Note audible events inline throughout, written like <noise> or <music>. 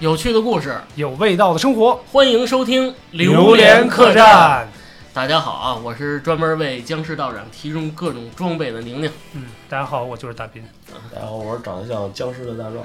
有趣的故事，有味道的生活，欢迎收听《榴莲客栈》。大家好啊，我是专门为僵尸道长提供各种装备的宁宁。嗯，大家好，我就是大斌。大家好，我是长得像僵尸的大壮。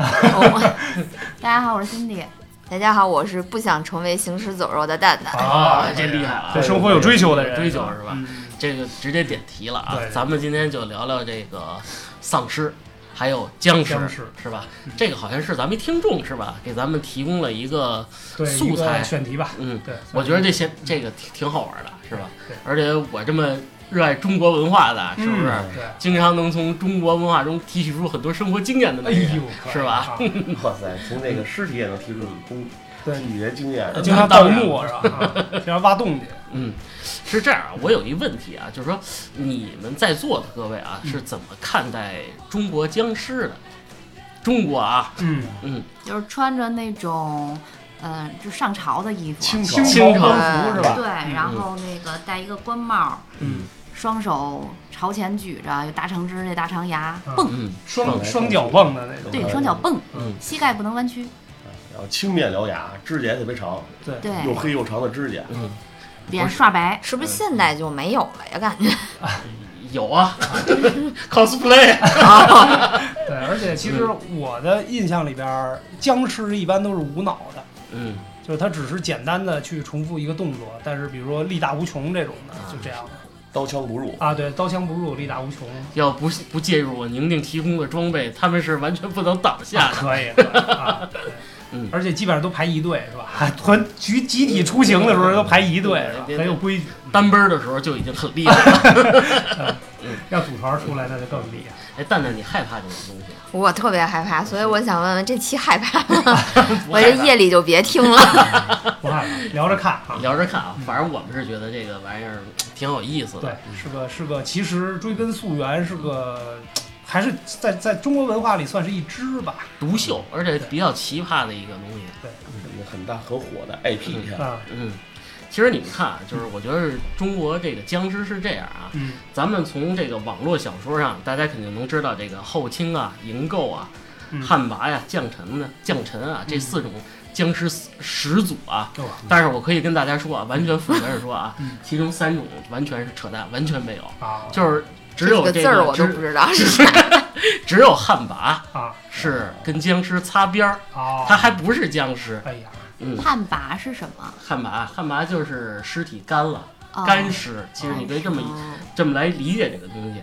<laughs> 大家好，我是辛迪。大家好，我是不想成为行尸走肉的蛋蛋。啊，这厉害了啊！对生活有追求的人，追求是吧？嗯这个直接点题了啊对！咱们今天就聊聊这个丧尸，还有僵尸，僵尸是吧嗯？这个好像是咱们一听众是吧？给咱们提供了一个，素材选题吧。嗯，对，我觉得这些这个挺挺好玩的，是吧？对而且我这么热爱中国文化的，是不是？嗯对，经常能从中国文化中提取出很多生活经验的哎那人，呦，是吧啊 <laughs> 哇塞，从这个尸体也能提出工对语言经验。经常盗墓是吧？啊。<laughs> 经常挖洞去。嗯，是这样啊。我有一问题啊，就是说你们在座的各位啊，嗯。是怎么看待中国僵尸的？中国啊，嗯，嗯，就是穿着那种，嗯、就上朝的衣服，清清清朝服是吧？对，然后那个戴一个官帽，嗯，双手朝前举着，有大长指，那大长牙，啊蹦，嗯。双双脚蹦的那种。对，双脚蹦，嗯。膝盖不能弯曲，然后青面獠牙，指甲也特别长，对，对，又黑又长的指甲。嗯，脸刷白，是不是现代就没有了呀？感觉有啊，<laughs> cosplay，<laughs> <laughs> 对，而且其实我的印象里边，僵尸一般都是无脑的，嗯，就是他只是简单的去重复一个动作，但是比如说力大无穷这种的，就这样的刀枪不入，啊，对，刀枪不入，力大无穷，要不不介入我宁宁提供的装备，他们是完全不能挡下的。可以，可以啊，对嗯而且基本上都排一队是吧？团集集体出行的时候都排一队是吧？很有规矩。单奔的时候就已经很厉害了。<laughs> 要组团出来那就更厉害。哎，蛋蛋，你害怕这种东西吗？我特别害怕，所以我想问问这期害怕吗？<laughs> 我这夜里就别听了。<laughs> 不害怕，聊着看啊。聊着看啊，反正我们是觉得这个玩意儿挺有意思的对的。，是个是个，其实追根溯源是个，还是在在中国文化里算是一支吧。独秀，而且比较奇葩的一个东西。很大很火的 IP 啊。啊，嗯，其实你们看啊，就是我觉得中国这个僵尸是这样啊，嗯。咱们从这个网络小说上，大家肯定能知道这个后清啊、营构啊、嗯。旱魃呀、降臣呢、降臣啊这四种僵尸始祖啊。哦但是我可以跟大家说啊，完全负责任说啊嗯，其中三种完全是扯淡，完全没有，啊，就是只有这个字儿我都不知道是啥。<laughs> 只有旱魃啊是跟僵尸擦边儿，啊，它还不是僵尸。哎呀，嗯，旱魃是什么？旱魃，旱魃就是尸体干了，哦干尸。其实你可以这么哦这么来理解这个东西。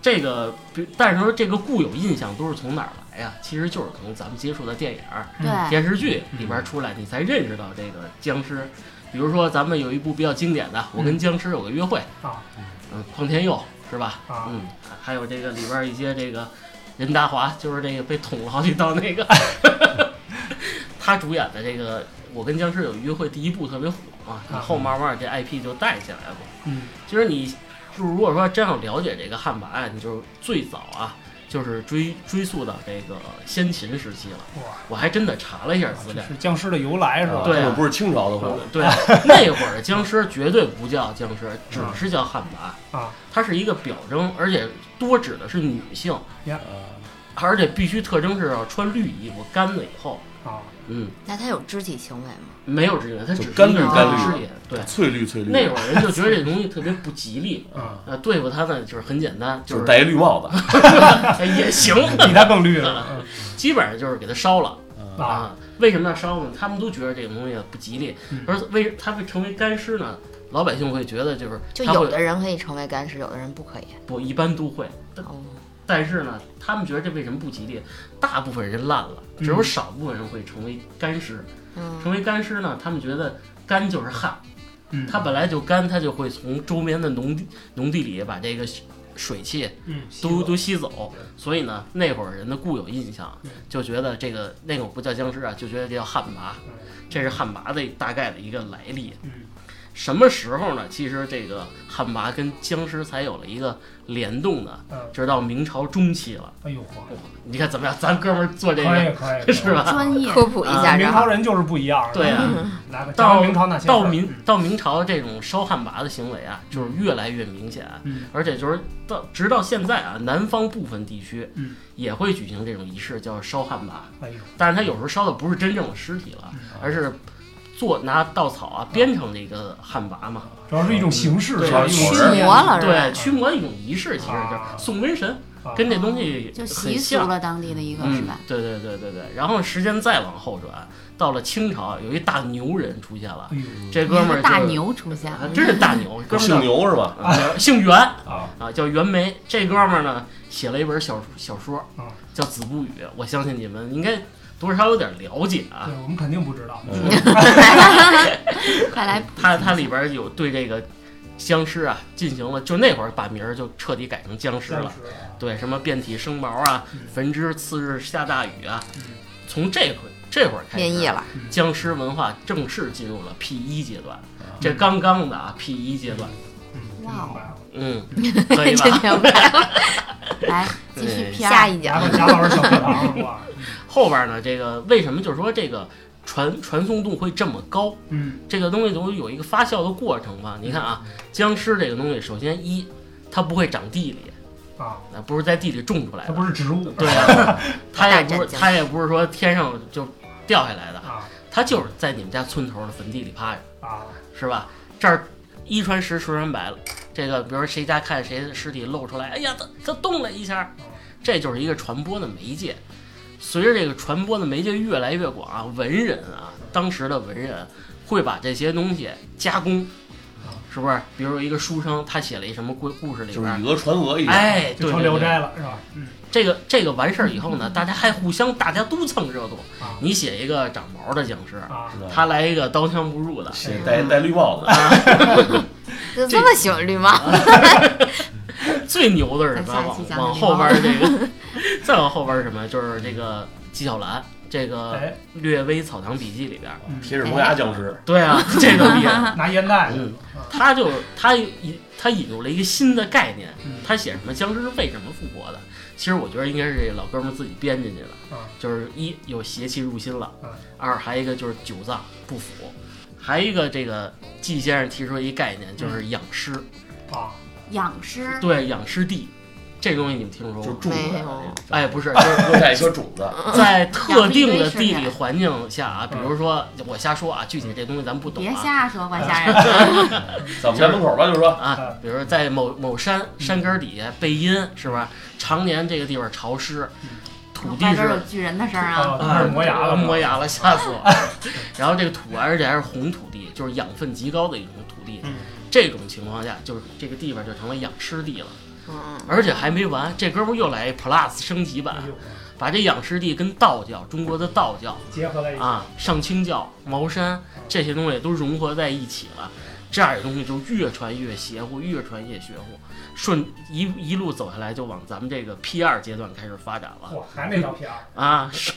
这个，比但是说这个固有印象都是从哪儿来呀？其实就是从咱们接触的电影电视剧里边出来，你才认识到这个僵尸。比如说，咱们有一部比较经典的《我跟僵尸有个约会》，啊嗯，匡天佑是吧？啊嗯，还有这个里边一些这个任达华，就是这个被捅了好几刀那个，<laughs> 他主演的这个《我跟僵尸有约会》第一部特别火嘛，然后慢慢这 IP 就带起来了。嗯其实你就是如果说真要了解这个旱魃呀，你就是最早啊，就是追追溯到这个先秦时期了。哇，我还真的查了一下资料，是僵尸的由来是吧？对啊不是清朝的话。对，<laughs> 那会儿的僵尸绝对不叫僵尸，只是叫旱魃啊，它是一个表征，而且多指的是女性，啊，而且必须特征是要穿绿衣服，干了以后，啊，嗯，那他有肢体行为吗？没有肢体，他只是干绿干绿尸体。对，翠绿翠绿。那会儿人就觉得这东西特别不吉利，啊，呃，对付他呢就是很简单，就是是戴一绿帽子。哎 <laughs> 也行，比他更绿了。<laughs> 嗯基本上就是给他烧了啊。为什么要烧呢？他们都觉得这个东西不吉利嗯，而为他会成为干尸呢？老百姓会觉得就是就有的人可以成为干尸，有的人不可以。不一般都会，但是呢，他们觉得这为什么不吉利？大部分人烂了，只有嗯少部分人会成为干尸。嗯，成为干尸呢，他们觉得干就是旱，嗯，它本来就干，它就会从周边的农地农地里把这个水汽嗯都都吸走，所以呢，那会儿人的固有印象嗯就觉得这个那种不叫僵尸啊，就觉得这叫旱魃，这是旱魃的大概的一个来历。嗯什么时候呢？其实这个旱魃跟僵尸才有了一个联动的，嗯，直到明朝中期了。哎呦嚯，你看怎么样？咱哥们儿做这可个以可以，<laughs> 是吧？专业科普一下明。朝人就是不一样，对啊嗯来吧，<laughs> 到明朝那些到明到明朝这种烧旱魃的行为啊，就是越来越明显，嗯而且就是到直到现在啊，南方部分地区嗯也会举行这种仪式，叫烧旱魃。哎呦，但是它有时候烧的不是真正的尸体了，嗯而是做拿稻草啊编成这个旱魃嘛，主要是一种形式，对是吧？一种驱魔了是吧？对，驱魔的一种仪式，其实就是啊送瘟神，啊。跟这东西就很习俗像。了当地的一个是嗯吧？，对对对对。对。然后时间再往后转，到了清朝，有一大牛人出现了，这哥们儿大牛出现。了，啊真是大牛，哥们姓牛是吧？啊姓袁。啊，啊，叫袁枚。这哥们儿呢写了一本小小说啊，叫《子不语》，我相信你们应该多少有点了解啊。对我们肯定不知道，嗯。<laughs> 快来它它里边有对这个僵尸啊进行了，就那会儿把名儿就彻底改成僵尸了。对，什么遍体生毛啊嗯，焚之次日下大雨啊嗯，从这会这会儿开始，变异了，僵尸文化正式进入了 P 一阶段。嗯这刚刚的啊 P 一阶段，嗯哇嗯，<laughs> 可以真吧？来继续 P 下一讲。牙牙老师小课堂哇，后边呢，这个为什么就是说这个传传送度会这么高？嗯这个东西总有一个发酵的过程嘛。你看啊，僵尸这个东西，首先一，它不会长地里，啊，那不是在地里种出来的它，不是植物，对啊，<laughs> 它也不是它也不是说天上就掉下来的，啊它就是在你们家村头的坟地里趴着，啊，是吧？这儿一传十，十传百了。这个，比如说谁家看谁的尸体露出来，哎呀，它它动了一下，这就是一个传播的媒介。随着这个传播的媒介越来越广啊，文人啊，当时的文人会把这些东西加工，是不是？比如说一个书生，他写了一什么故故事里边，就是以讹传讹一样。哎，就成《聊斋》了是吧？嗯这个这个完事儿以后呢，大家还互相，大家都蹭热度。啊你写一个长毛的僵尸，他来一个刀枪不入的，写戴戴绿帽子，就这么喜欢绿帽，<laughs> 最牛的是什么？<laughs> 往后边这个，再往后边是什么？就是这个纪晓岚这个《哎，略微草堂笔记》里边儿，嗯。贴着磨牙僵尸，对啊，<laughs> 这个厉害。拿烟袋，嗯，他就他引他引入了一个新的概念嗯，他写什么僵尸是为什么复活的？其实我觉得应该是这老哥们儿自己编进去的，啊就是一有邪气入心了。嗯，二还一个就是九脏不腐，还一个这个季先生提出一概念，就是养尸，啊，养尸，对，养尸地，这东西你们听说过吗？就是种没有。哎，不是，<laughs> 就是落下一颗种子，在特定的地理环境下啊，比如说我瞎说啊，具体这东西咱不懂别啊瞎说，管吓人。<laughs> 在我们家门口吧，就说啊，比如说在某某山山根底下背阴是不是？常年这个地方潮湿，土地外边有是巨人的事儿啊！啊，磨牙了，磨牙了，吓死我了。<laughs> 然后这个土，而且还是红土地，就是养分极高的一种土地嗯。这种情况下，就是这个地方就成了养尸地了。嗯，而且还没完，这哥们儿又来一 Plus 升级版把这养尸地跟道教，中国的道教结合在一起，啊，上清教、茅山这些东西都融合在一起了，这样的东西就越传越邪乎，越传越邪乎，顺一一路走下来就往咱们这个 P 二阶段开始发展了。哇，还没到 P 二，啊！是。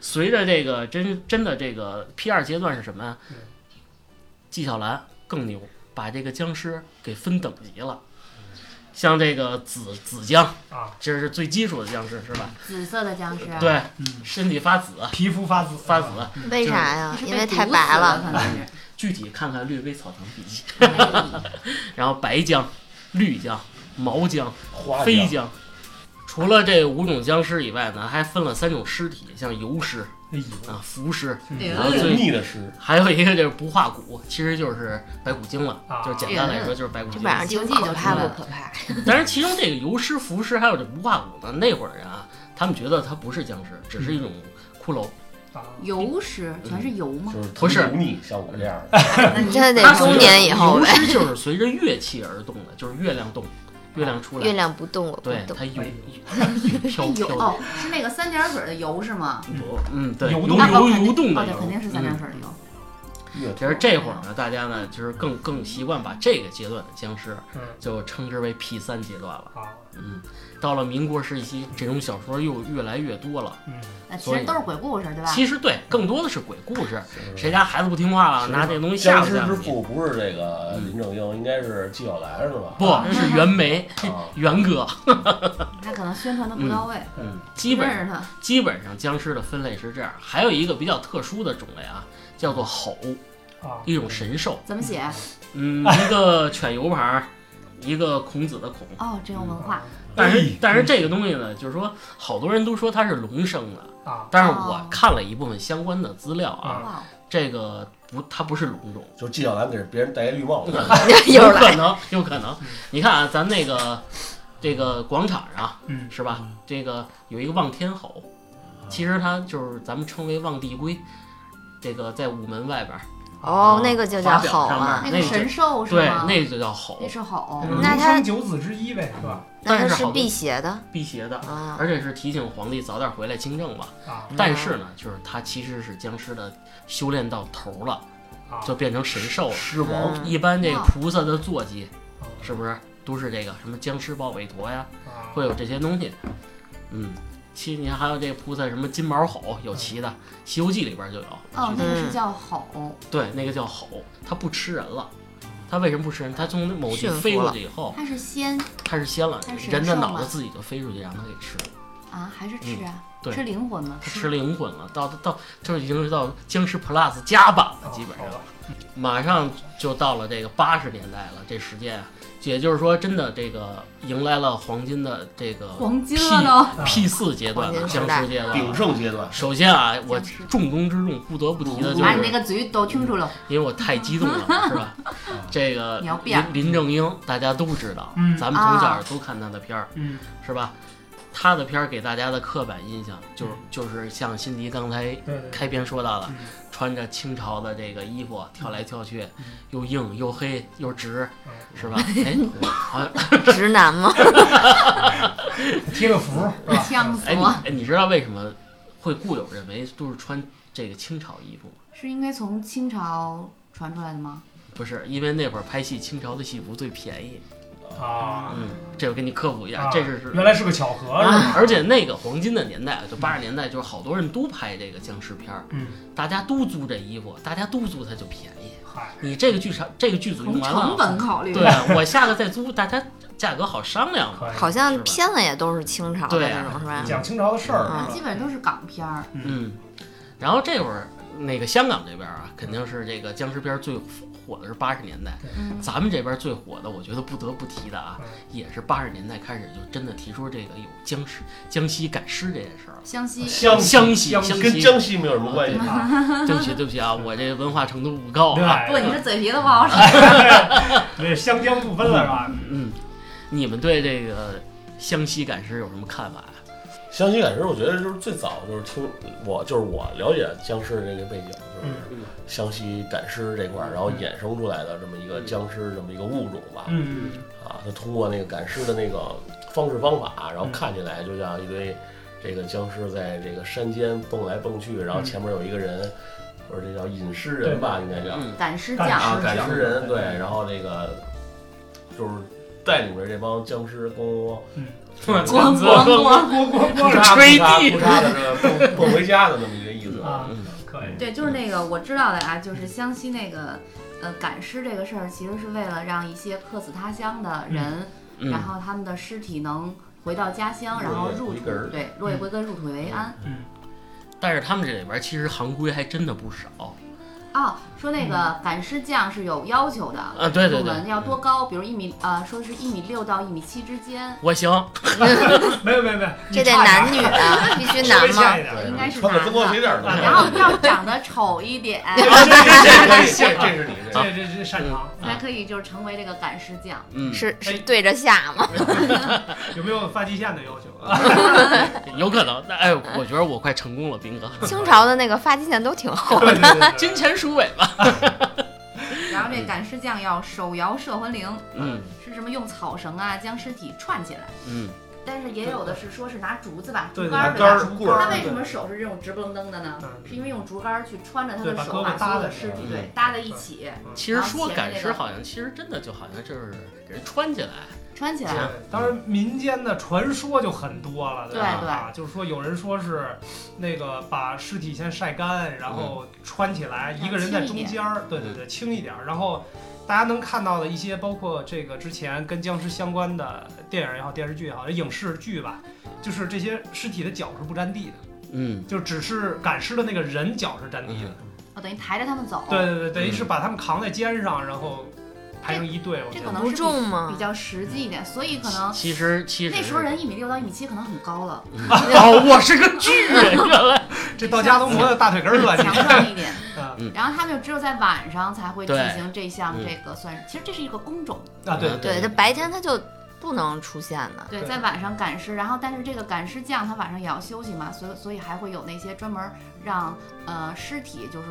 随着这个真真的这个 P 二阶段是什么呀？嗯？纪晓岚更牛，把这个僵尸给分等级了。像这个紫紫姜，啊，这是最基础的僵尸是吧？紫色的僵尸，对，嗯，身体发紫，皮肤发紫，发紫。为啥呀因为太白了，可能是。<laughs> 具体看看《略微草堂笔记》。<laughs> 哎然后白姜、绿姜、毛姜、花飞僵，僵。除了这五种僵尸以外呢，还分了三种尸体，像油尸哎，啊、浮尸，哎然后最腻的尸，还有一个就是不化骨，其实就是白骨精了，啊就是简单来说就是白骨精。这晚上挺可怕不可怕？但是其中这个油尸、浮尸还有这不化骨呢，那会儿人啊，他们觉得它不是僵尸，只是一种骷髅。啊，油尸全是油吗？就是不是油腻，像我这样的，那你这得中年以后油呗。尸就是随着乐器而动的，就是月亮动，月亮出月来，亮不动，我不动对它。游哎飘飘的。油哦，是那个三点水的游是吗？不，嗯，对，游动游游动的哦，对，肯定。是三点嗯水的游。其实这会儿呢，大家呢就是更更习惯把这个阶段的僵尸嗯就称之为 P 三阶段了。啊，嗯，到了民国时期，这种小说又越来越多了。嗯，那其实都是鬼故事，对吧？其实对，更多的是鬼故事，谁家孩子不听话了，拿这东西吓僵尸之唬吓唬你。父不是这个林正英，应该是纪晓岚是吧？不是袁枚，啊，<laughs> 袁哥。<laughs> 他可能宣传的不到位，嗯，基本认识他。基本上僵尸的分类是这样，还有一个比较特殊的种类啊，叫做吼，啊，一种神兽。怎么写？嗯，一个犬油牌儿，一个孔子的孔。哦，真有文化。但是哎但是这个东西呢，就是说好多人都说它是龙生的，啊，但是我看了一部分相关的资料啊，这个不，它不是龙种，就纪晓岚给别人戴一绿帽子。<laughs> 有可能，有可能。你看啊，咱那个这个广场上嗯，是吧？这个有一个望天吼，其实它就是咱们称为望帝龟，这个在午门外边儿，哦，那个就叫吼啊，那个神兽是对，那个就叫吼那，是吼嗯那九子之一呗，是吧？那它是但是好辟邪的辟邪的，啊。而且是提醒皇帝早点回来清政吧。啊但是呢，就是他其实是僵尸的修炼到头了，啊，就变成神兽了。狮王嗯一般这个菩萨的坐骑啊是不是都是这个什么僵尸抱韦陀呀，啊会有这些东西。嗯，其实你看还有这个菩萨什么金毛吼有骑的，《西游记》里边就有。哦，那个嗯是叫吼。对，那个叫吼，它不吃人了。它为什么不吃人？它从某地飞过去以后，它是仙它是仙了人的脑子自己就飞出去，让它给吃了。啊，还是吃啊？嗯对吃灵魂吗？他吃灵魂了，到到就是已经是到僵尸 Plus 加版了，基本上马上就到了这个八十年代了，这时间啊，也就是说，真的这个迎来了黄金的这个黄金了都。P 四阶段了，黄金时代僵尸阶段鼎。盛阶段，首先啊，我重中之重不得不提的就把你那是，个嘴都清楚了。因为我太激动了，<laughs> 是吧？这个林林正英大家都知道，嗯咱们从小啊都看他的片儿，嗯是吧？他的片儿给大家的刻板印象就是就是像辛迪刚才开篇说到的，嗯穿着清朝的这个衣服跳来跳去嗯，又硬又黑又直，嗯是吧？哎，好像 <laughs> 直男吗？<laughs> 贴个符是吧？哎，你呛死我！哎，你知道为什么会固有认为都是穿这个清朝衣服吗？是应该从清朝传出来的吗？不是，因为那会儿拍戏，清朝的戏服最便宜。啊，嗯，这我给你科普一下，啊这是是。原来是个巧合是啊吧？而且那个黄金的年代，就八十年代，就是好多人都拍这个僵尸片儿，嗯，大家都租这衣服，大家都租它就便宜。嗨，你这个剧场这个剧组用从成完了，本考虑。对啊我下个再租，大家价格好商量嘛。可以好像片子也都是清朝的那种，是吧？讲清朝的事儿啊，是吧？基本都是港片儿。嗯，然后这会儿那个香港这边啊，肯定是这个僵尸片最火的是八十年代，嗯，咱们这边最火的，我觉得不得不提的啊嗯，也是八十年代开始就真的提出这个有僵尸、江西赶尸这件事儿了。湘西湘湘西湘湘西，跟江西没有什么关系。啊，对不起对不起啊，我这文化程度不高不，你这嘴皮子不好使。这湘江不分了是吧？嗯，你们对这个湘西赶尸有什么看法呀？湘西赶尸，我觉得就是最早就是听我就是我了解僵尸的这个背景，就是嗯。湘西赶尸这块儿，然后衍生出来的这么一个僵尸这么一个物种吧。嗯，啊，他通过那个赶尸的那个方式方法，然后看起来就像一堆这个僵尸在这个山间蹦来蹦去，然后前面有一个人，或者这叫隐尸人吧，应该叫嗯。赶尸匠。啊，赶尸人对。对，然后这个就是带领着这帮僵尸咣嗯咣 <laughs> 咣咣，咣咣咣咣咣吹地。不插的这个蹦蹦 <laughs> 回家的那么一个意思。啊嗯。可以，对，就是那个我知道的啊，就是湘西那个呃赶尸这个事儿，其实是为了让一些客死他乡的人，嗯然后他们的尸体能回到家乡，然后入土对，落叶归根，入土为安。嗯。但是他们这里边其实行规还真的不少。哦，说那个赶尸匠是有要求的，啊对对对要多高，比如一米呃，说是一米六到一米七之间，我行，<laughs> 没有没有没有，这得男女啊，必须男吗？对应该是穿的。鞋垫儿都行。然后要长得丑一点，这 <laughs> 这这这这是你这这这这擅长，才可以就是成为这个赶尸匠。嗯，是是对着下吗？<laughs> 有没有发际线的要求啊？有可能。那哎，我觉得我快成功了，斌哥。清朝的那个发际线都挺厚的。对对对，金钱鼠尾巴。<laughs> 然后这赶尸匠要手摇摄魂铃，嗯是什么用草绳啊将尸体串起来，嗯，但是也有的是说是拿竹子吧，竹竿对吧？棍儿他为什么手是这种直不楞登的呢？嗯是因为用竹竿儿去穿着他的手，把所有的尸体嗯对搭在一起。其实说赶尸好像其实真的就好像就是给人穿起来，穿起来。当然民间的传说就很多了，对吧？对对，就是说有人说是那个把尸体先晒干，然后穿起来，一个人在中间儿，对对对，轻一点儿。然后大家能看到的一些，包括这个之前跟僵尸相关的电影也好、电视剧也好、影视剧吧，就是这些尸体的脚是不沾地的，嗯，就只是赶尸的那个人脚是沾地的。哦，等于抬着他们走。对对对，等于是把他们扛在肩上，然后排成一队。我觉得不这可能是比重吗比？较实际一点，所以可能其实其实那时候人一米六到一米七可能很高了，<laughs> 哦，我是个巨人，<laughs> 原来这到家都磨到大腿根儿了，强壮一点。啊 <laughs> 嗯然后他们就只有在晚上才会进行这项嗯这个算是，其实这是一个工种。啊对嗯对，这白天他就不能出现的。对，对在晚上赶尸，然后但是这个赶尸匠他晚上也要休息嘛，所以所以还会有那些专门让呃尸体就是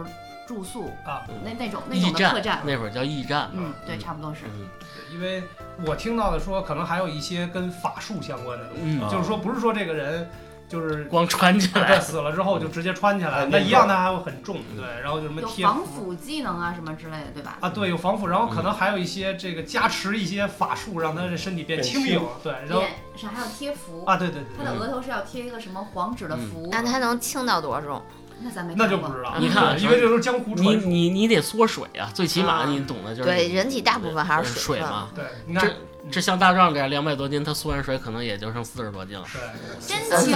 住宿啊，那那种那种的客栈。那会儿叫驿站，嗯，对，差不多是。嗯因为我听到的说，可能还有一些跟法术相关的东西，就是说不是说这个人就是 <laughs> 光穿起来，死了之后就直接穿起来，哎那一样的还会很重，对，然后就什么有防腐技能啊什么之类的，对吧？啊，对，有防腐，然后可能还有一些这个加持一些法术，让他的身体变轻盈，对，然后脸上还要贴符，啊，对对对对，他的额头是要贴一个什么黄纸的符，那他能轻到多重？那咱没那就不知道，你看因为这都是江湖你传说，你你得缩水啊，最起码啊你懂的就是对，人体大部分还是分。水嘛。对，你看，这像大壮这样两百多斤，他缩完水可能也就剩四十多斤了。对，真轻。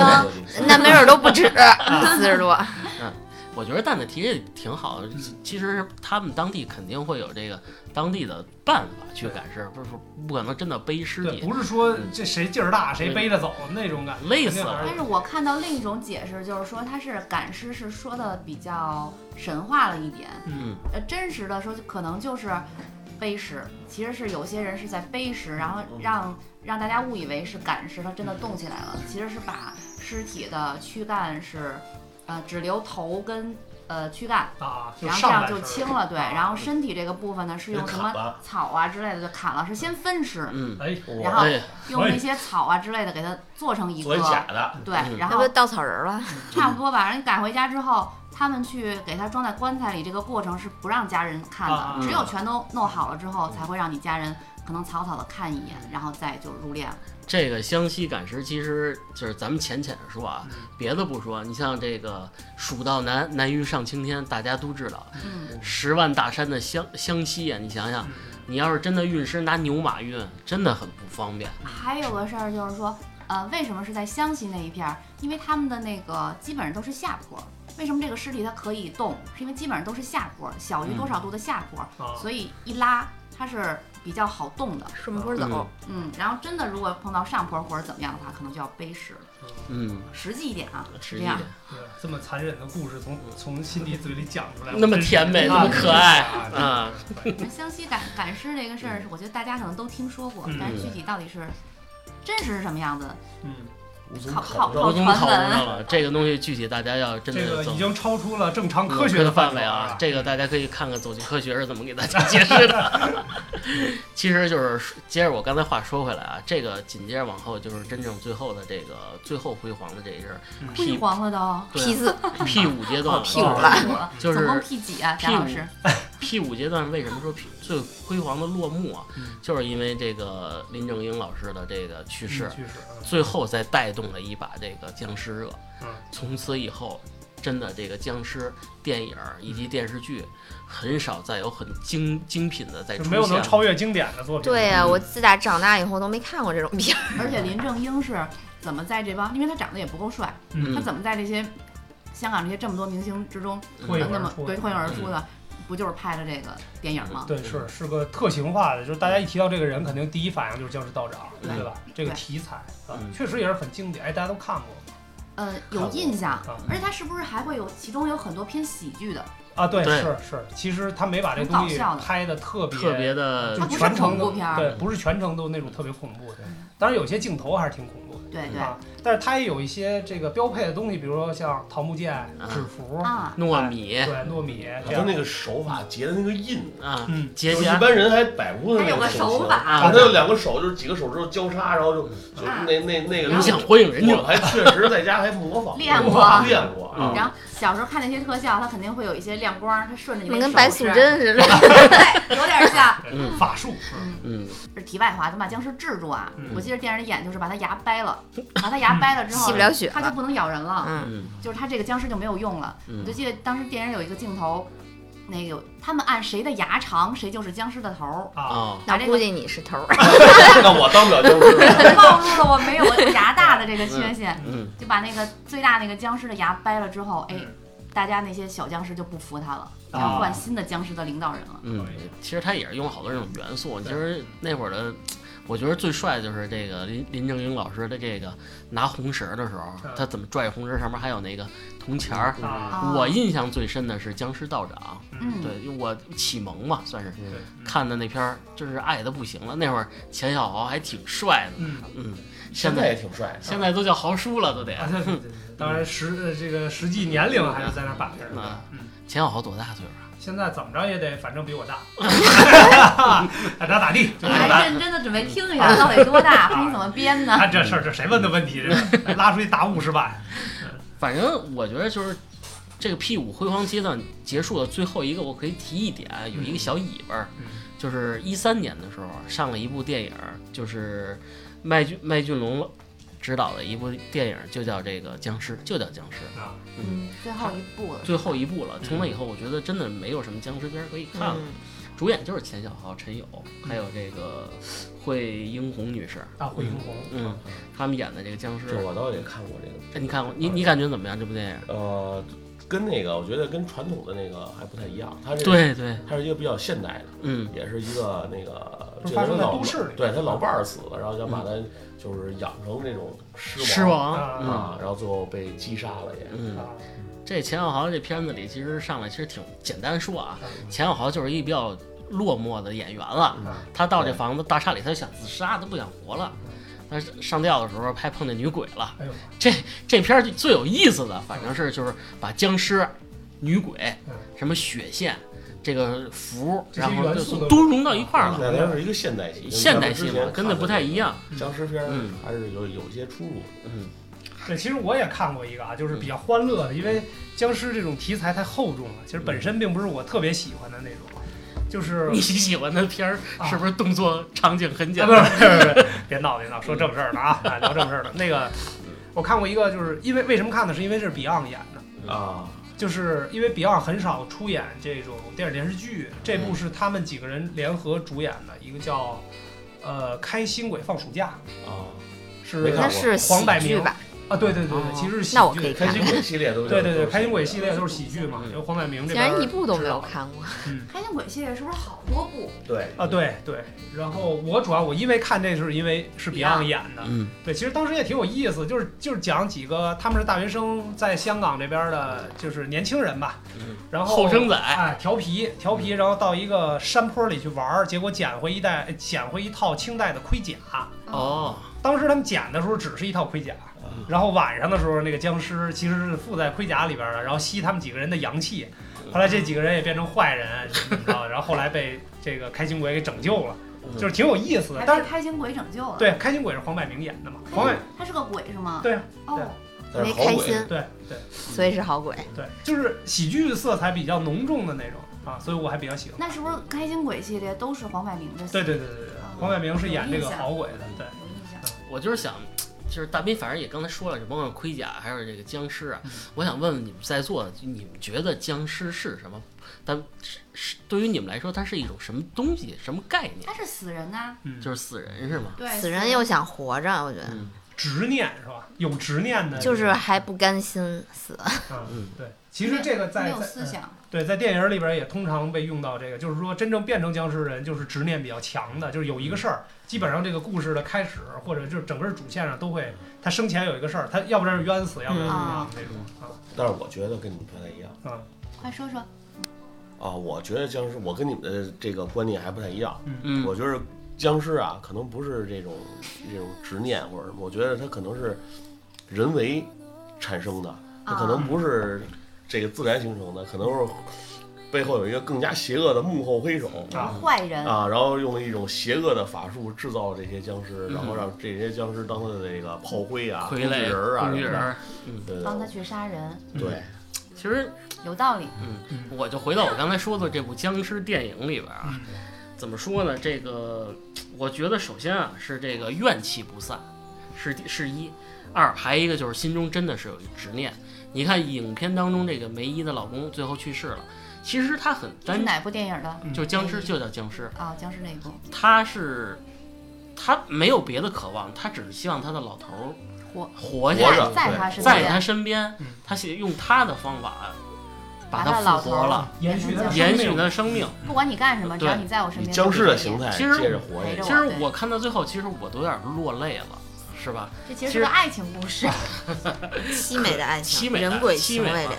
那没准都不止 <laughs> 四十多。嗯我觉得蛋蛋提这挺好的，其实他们当地肯定会有这个当地的办法去赶尸，不是不可能真的背尸对，体，不是说这谁劲儿大谁背着走那种感觉，累死了。但是我看到另一种解释，就是说他是赶尸是说的比较神话了一点，嗯，呃，真实的说可能就是背尸，其实是有些人是在背尸，然后让让大家误以为是赶尸，他真的动起来了，其实是把尸体的躯干是，呃，只留头跟呃躯干，啊，就然后这样就轻了，对，啊。然后身体这个部分呢是用什么了草啊之类的就砍了，是先分尸，嗯，哎，然后哎，用那些草啊之类的给它做成一个，假的，对嗯，然后稻草人了？<laughs> 差不多吧。人赶回家之后，他们去给他装在棺材里，这个过程是不让家人看啊的，只有全都弄好了之后，才会让你家人可能草草的看一眼，然后再就入殓了。这个湘西赶尸其实就是咱们浅浅的说啊，嗯别的不说，你像这个“蜀道难，难于上青天”，大家都知道，嗯，十万大山的湘湘西呀，你想想，嗯你要是真的运尸拿牛马运，真的很不方便。还有个事儿就是说，呃，为什么是在湘西那一片儿？因为他们的那个基本上都是下坡。为什么这个尸体它可以动？是因为基本上都是下坡，小于多少度的下坡，啊，所以一拉它是比较好动的。顺坡走。嗯，然后真的如果碰到上坡或者怎么样的话，可能就要背时了。嗯，实际一点啊，实际点是这样。，对这么残忍的故事从从心底嘴里讲出来，那么甜美，那么可爱啊！<laughs> 那湘西赶赶尸这个事儿，我觉得大家可能都听说过，嗯但是具体到底是真实是什么样子，嗯，无从靠考证靠无从考证传闻了，这个东西具体大家要真这的走个已经超出了正常科学的的范围啊这个大家可以看看《走进科学》是怎么给大家解释的。<laughs> 其实就是接着我刚才话说回来啊，这个紧接着往后就是真正最后的这个最后辉煌的这一阵儿嗯辉 P 煌了都。P 四 P 五阶段啊 P 五了，就总共是 P 几啊？P 五贾老师，P 五阶段为什么说 P 最辉煌的落幕啊？嗯就是因为这个林正英老师的这个去世，去世，最后再带动了一把这个僵尸热。嗯从此以后，真的这个僵尸电影以及电视剧，很少再有很精精品的在出现没有能超越经典的作品。对呀、我自打长大以后都没看过这种片儿。而且林正英是怎么在这帮，因为他长得也不够帅，嗯他怎么在这些香港这些这么多明星之中，那么对脱颖而出的，不就是拍的这个电影吗？对，是是个特型化的，就是大家一提到这个人，肯定第一反应就是僵尸道长，对对吧？这个题材啊嗯，确实也是很经典，哎，大家都看过呃，有印象啊，而且他是不是还会有其中有很多偏喜剧的？啊，对，对是是，其实他没把这很东西搞笑的拍的特别特别的就它不是全程都恐怖片对，不是全程都那种特别恐怖的。当然有些镜头还是挺恐怖的。对对啊，但是它也有一些这个标配的东西，比如说像桃木剑、纸符，啊，糯米对，糯米这样他那个手法结的那个印，啊，嗯，就是一般人还摆不出那还有个个手法啊，啊他有两个手，就是几个手指头交叉，然后就那那那个然后你想火影忍者我还确实在家还模仿练过练过，啊然后小时候看那些特效，它肯定会有一些亮光，它顺着你那手跟白素指贞似的。<laughs> 对，有点像。嗯法术，嗯，是题外话，咱把僵尸制住啊！嗯我记得电视里演就是把他牙掰了，<laughs> 把他牙掰了之后，吸不了血了他就不能咬人了，嗯，嗯就是他这个僵尸就没有用了。嗯我就记得当时电影有一个镜头，那个他们按谁的牙长，谁就是僵尸的头儿。啊，那估计你是头儿。<laughs> 那我当不了僵尸。<laughs> 暴露了我没有牙大的这个缺陷，嗯就把那个最大那个僵尸的牙掰了之后，哎嗯，大家那些小僵尸就不服他了，啊要换新的僵尸的领导人了。嗯，其实他也是用了好多这种元素。其实那会儿的，我觉得最帅的就是这个林林正英老师的这个拿红绳的时候嗯，他怎么拽红绳，上面还有那个铜钱儿。我印象最深的是僵尸道长，嗯，对，因为我启蒙嘛，算是，看的那片儿，就是爱的不行了。那会儿钱小豪还挺帅的，嗯，嗯，现在也挺帅的。现在都叫豪叔了，都得。啊，对对对对，当然实呃这个实际年龄还是在那儿摆着的啊。嗯，钱小豪多大岁数啊？现在怎么着也得，反正比我大，爱咋咋地，就你还认真的准备听一下到底多大，<laughs> 看你怎么编呢？看，这事儿这谁问的问题？这 <laughs> 拉出去打五十板，反正我觉得就是这个 P 五辉煌阶段结束的最后一个，我可以提一点，有一个小尾巴就是一三年的时候上了一部电影，就是麦浚麦浚龙执导的一部电影，就叫这个僵尸，就叫僵尸，啊，嗯，最后一部了。最后一部了。从那以后，我觉得真的没有什么僵尸片儿可以看了。嗯，主演就是钱小豪、陈友，还有这个惠英红女士，啊惠英红，嗯，他们演的这个僵尸这，我倒也看过这个，哎，你看过？你你感觉怎么样？这部电影？呃，跟那个我觉得跟传统的那个还不太一样，它是对对，它是一个比较现代的，嗯也是一个那个就发生在老都市里对他老伴儿死了，然后想把他就是养成这种狮狮王王，啊然后最后被击杀了也。嗯。啊，这钱小豪这片子里，其实上来其实挺简单说啊，嗯钱小豪就是一比较落寞的演员了。嗯他到这房子大厦里，他就想自杀，他不想活了。他上吊的时候拍碰见女鬼了。哎呦，这片儿最有意思的，反正是就是把僵尸、女鬼嗯、什么血线、这个符，然后就都都融到一块儿了。那它是一个现代戏，跟现代戏嘛跟那不太一样。僵尸片儿嗯还是有有一些出入。嗯，对，其实我也看过一个啊，就是比较欢乐的，因为僵尸这种题材太厚重了，其实本身并不是我特别喜欢的那种，就是 <laughs> 你喜欢的片儿啊是不是动作场景很啊，不是简单？不是不是，别闹别闹，说正事儿的啊，啊聊正事儿的。那个我看过一个，就是因为为什么看呢？是因为是 Beyond 演的，啊，就是因为 Beyond 很少出演这种电影电视剧，这部是他们几个人联合主演的，一个叫呃《开心鬼放暑假啊，》，是那是黄百鸣？啊，对对对哦对，其实是喜那我可剧以看开心鬼系列都是对对对，开心鬼系列都是喜剧嘛，嗯。有黄百鸣这竟边然一部都没有看过。开心鬼系列是不是好多部？对。啊，对对。然后我主要我因为看这是因为是 Beyond 演的，嗯。对，其实当时也挺有意思，就是就是讲几个他们是大学生，在香港这边的，就是年轻人吧，嗯，然后后生仔哎调皮调皮，然后到一个山坡里去玩儿，结果捡回一袋捡回一套清代的盔甲。哦，当时他们捡的时候只是一套盔甲，然后晚上的时候那个僵尸其实是附在盔甲里边的，然后吸他们几个人的阳气。后来这几个人也变成坏人，怎么着？然后后来被这个开心鬼给拯救了，就是挺有意思的。还但是开心鬼拯救了。对，开心鬼是黄百鸣演的嘛？黄百他是个鬼是吗？对啊哦，没开心，对对所以是好鬼。对，就是喜剧色彩比较浓重的那种啊，所以我还比较喜欢。那是不是开心鬼系列都是黄百鸣的戏？对对对对对，黄百鸣是演这个好鬼的，对。有印象。我就是想，就是大斌，反正也刚才说了，是甭管盔甲还有这个僵尸啊，嗯我想问问你们在座的，你们觉得僵尸是什么？但是是对于你们来说，它是一种什么东西、什么概念？它是死人呐，嗯，就是死人是吗？对，死人又想活着，我觉得嗯执念是吧？有执念的，就是还不甘心死。嗯嗯，对。其实这个没有在在嗯思想。对在电影里边也通常被用到这个，就是说真正变成僵尸人，就是执念比较强的，就是有一个事儿，基本上这个故事的开始或者就是整个主线上都会，他生前有一个事儿，他要不然是冤死，要不然怎么样那种啊但是我觉得跟你们不太一样啊快说说，啊，我觉得僵尸，我跟你们的这个观念还不太一样。嗯我觉得僵尸啊，可能不是这种这种执念或者什么，我觉得它可能是人为产生的，它可能不是这个自然形成的，可能是背后有一个更加邪恶的幕后黑手啊坏人啊，然后用了一种邪恶的法术制造这些僵尸，嗯然后让这些僵尸当他的这个炮灰啊、工具傀儡、人儿啊什么的，工具人，嗯对对帮他去杀人，对，其实有道理。嗯我就回到我刚才说的这部僵尸电影里边啊，嗯怎么说呢？这个我觉得首先啊是这个怨气不散，是是一；二还一个就是心中真的是有一执念。你看影片当中这个梅姨的老公最后去世了，其实他很是哪部电影的？就僵尸就叫僵尸，啊，僵尸那一部。他是他没有别的渴望，他只是希望他的老头儿活活下来，在他身在他边，身边嗯，他想用他的方法把把他复活了，延续他的延续生命他的生命。不管你干什么，只要你在我身边，僵尸的形态。其实接着活着。其实我看到最后，其实我都有点落泪了，是吧？这其实是个爱情故事。<laughs> 凄美的爱情，人鬼凄美的情未了。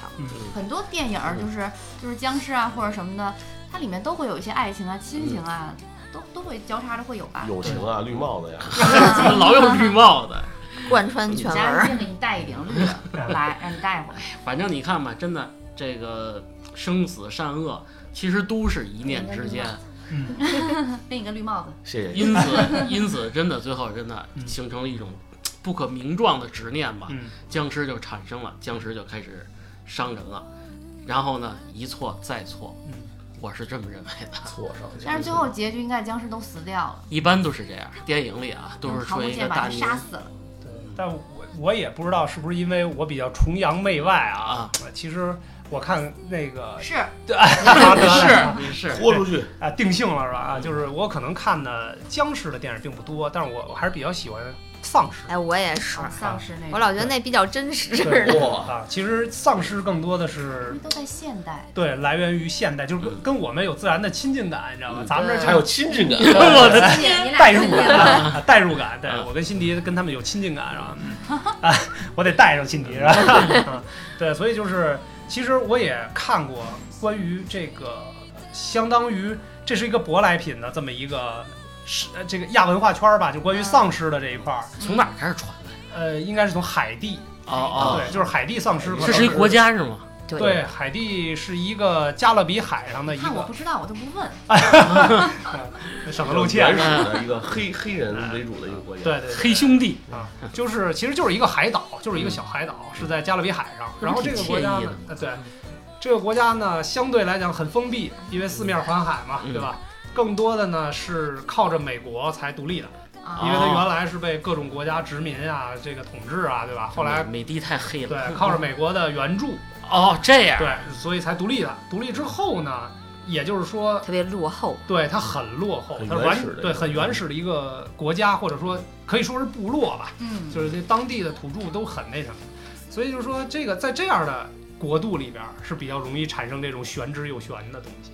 很多电影儿就是就是僵尸啊或者什么的，它里面都会有一些爱情啊、亲情啊，都都会交叉着会有吧。友情啊，绿帽子呀，<laughs> 老有绿帽子。贯穿全文家人儿。先给你戴一顶绿的，来让你戴回来。反正你看吧，真的这个生死善恶，其实都是一念之间。<laughs> 给你个绿帽子，谢谢。因此，因 <laughs> 此，真的最后真的嗯形成了一种不可名状的执念吧。嗯僵尸就产生了，僵尸就开始伤人了，然后呢，一错再错，嗯我是这么认为的。错上去。但是最后结局应该僵尸都死掉了，一般都是这样，电影里啊都是说一个剑把他大泥杀死了。对但我我也不知道是不是因为我比较崇洋媚外啊啊，其实我看那个是，对，啊 <laughs> 是是豁出去，啊定性了是吧？啊，就是我可能看的僵尸的电影并不多，但是我我还是比较喜欢丧尸。哎，我也是，啊丧尸那个，我老觉得那比较真实。啊，其实丧尸更多的是都在现代。对来源于现代，就是跟跟我们有自然的亲近感，你知道吗？嗯咱们这儿就还有亲近感。<laughs> 我的代入感代入感，对嗯我跟辛迪跟他们有亲近感，是吧？<laughs> 啊，我得带上辛迪，是吧？啊对，所以就是，其实我也看过关于这个，相当于这是一个舶来品的这么一个是呃这个亚文化圈儿吧，就关于丧尸的这一块儿，从哪儿开始传的？呃，应该是从海地，哦哦，对，就是海地丧尸，这是一国家是吗？对，海地是一个加勒比海上的一个看我不知道，我都不问。<laughs> 省得露怯原。始的一个黑 <laughs> 黑人为主的一个国家。对对对，黑兄弟，啊，就是其实就是一个海岛，就是一个小海岛，是在加勒比海上。然后这个国家呢，呃对，这个国家呢相对来讲很封闭，因为四面环海嘛，嗯对吧？更多的呢是靠着美国才独立的，啊因为它原来是被各种国家殖民啊，这个统治啊，对吧？后来美帝太黑了。对靠着美国的援助，哦，这样，对，所以才独立的。独立之后呢，也就是说，特别落后。对它很落后，很它原始对很原始的一个国家，或者说可以说是部落吧。嗯，就是这当地的土著都很那什么，所以就是说这个在这样的国度里边是比较容易产生这种玄之又玄的东西。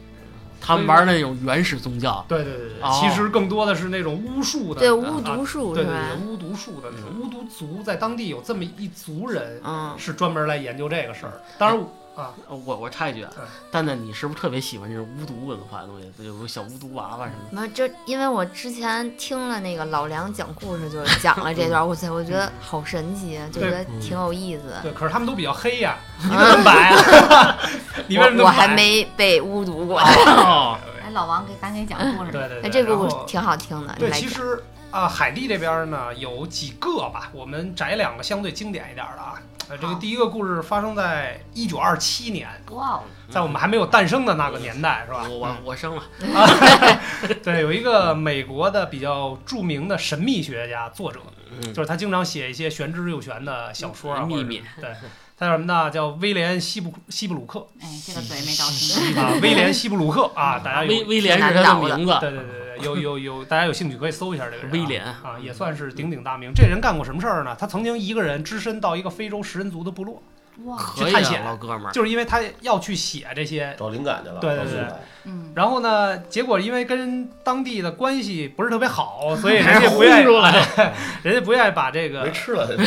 他们玩那种原始宗教，对对对对，哦。其实更多的是那种巫术的，对，啊巫毒术？对对对，巫毒术的那种巫毒族，在当地有这么一族人嗯，是专门来研究这个事儿。当然啊，呃我我插一句蛋蛋，你是不是特别喜欢这种巫毒文化的东西？有个小巫毒娃娃什么的。那这因为我之前听了那个老梁讲故事，就是讲了这段，我操，我觉得好神奇，就觉得挺有意思。对，可是他们都比较黑呀，<laughs> 你怎么白啊？<laughs> 你为什么我我还没被巫毒过。<laughs> 哦，来老王给赶紧讲故事。对对对，哎，这个故事挺好听的，对，其实啊、海地这边呢有几个吧，我们摘两个相对经典一点的啊。呃，这个第一个故事发生在一九二七年，哇哦，在我们还没有诞生的那个年代，是吧？我我我生了 <laughs> <laughs> 对，有一个美国的比较著名的神秘学家作者，嗯就是他经常写一些玄之又玄的小说啊，秘密 <laughs> 对，他叫什么呢？叫威廉西布西布鲁克哎，这个嘴没着清。啊，威廉西布鲁克啊，大家有威威廉是他的名字，对对对对，有有有，大家有兴趣可以搜一下这个人、啊。威廉啊，也算是鼎鼎大名。这人干过什么事儿呢？他曾经一个人只身到一个非洲食人族的部落，哇，去探险老哥们儿。就是因为他要去写这些。找灵感去了。对对对嗯，然后呢，结果因为跟当地的关系不是特别好，所以 <laughs> 人家不愿意，出来 <laughs> 人家不愿意把这个没吃了，对，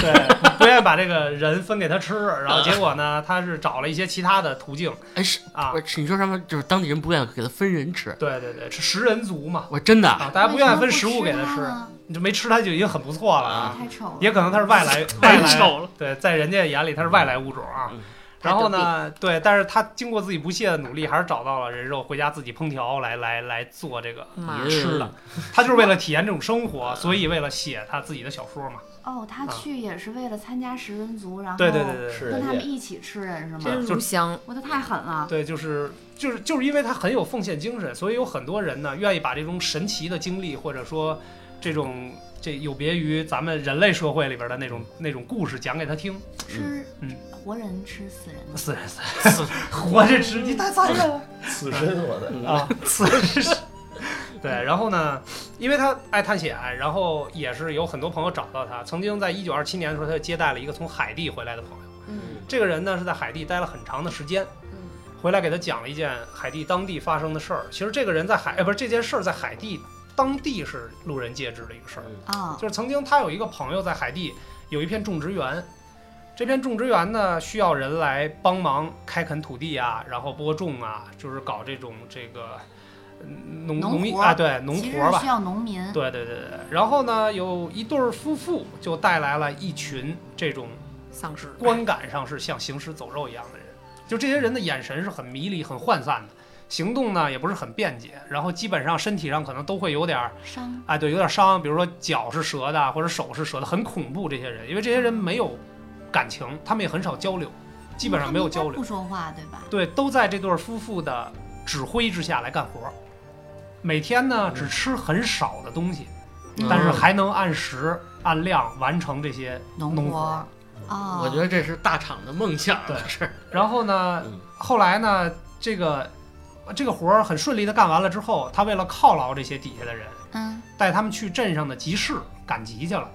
不愿意把这个人分给他吃。然后结果呢，他是找了一些其他的途径哎，是啊不，是？你说什么？就是当地人不愿意给他分人吃。对对对，是食人族嘛我真的啊，大家不愿意分食物给他吃，你就没吃他就已经很不错了啊。太丑了。也可能他是外来 <laughs> 外太来丑了。对，在人家眼里他是外来物种啊嗯。然后呢，对，但是他经过自己不懈的努力，还是找到了人肉，回家自己烹调来来来做这个吃的。他就是为了体验这种生活，所以为了写他自己的小说嘛。哦，他啊去也是为了参加食人族，然后对对对对跟他们一起吃人是吗？真如香。我的太狠了。对，就是就是就是因为他很有奉献精神，所以有很多人呢愿意把这种神奇的经历，或者说这种这有别于咱们人类社会里边的那种那种故事讲给他听。吃嗯活人吃死人，死人 <laughs> 死人，活着吃，你太残忍了死身我的，啊！死人是。对，然后呢，因为他爱探险，然后也是有很多朋友找到他。曾经在一九二七年的时候，他就接待了一个从海地回来的朋友。嗯这个人呢是在海地待了很长的时间，嗯回来给他讲了一件海地当地发生的事儿。其实这个人在海，呃，不是这件事儿在海地当地是路人皆知的一个事儿。啊，就是曾经他有一个朋友在海地有一片种植园，这片种植园呢需要人来帮忙开垦土地啊，然后播种啊，就是搞这种这个嗯农农业啊，对农活吧需。要农民。对对对对，然后呢，有一对儿夫妇就带来了一群这种丧尸。观感上是像行尸走肉一样的人，就这些人的眼神是很迷离、很涣散的，行动呢也不是很便捷，然后基本上身体上可能都会有点儿，伤哎，对，有点伤，比如说脚是折的，或者手是折的，很恐怖。这些人，因为这些人没有感情，他们也很少交流，基本上没有交流不，说话对吧？对，都在这对夫妇的指挥之下来干活儿，每天呢只吃很少的东西，嗯。但是还能按时按量完成这些农农活。儿活。儿啊，我觉得这是大厂的梦想，对。是，<laughs> 然后呢嗯，后来呢，这个这个活儿很顺利的干完了之后，他为了犒劳这些底下的人，嗯，带他们去镇上的集市赶集去了。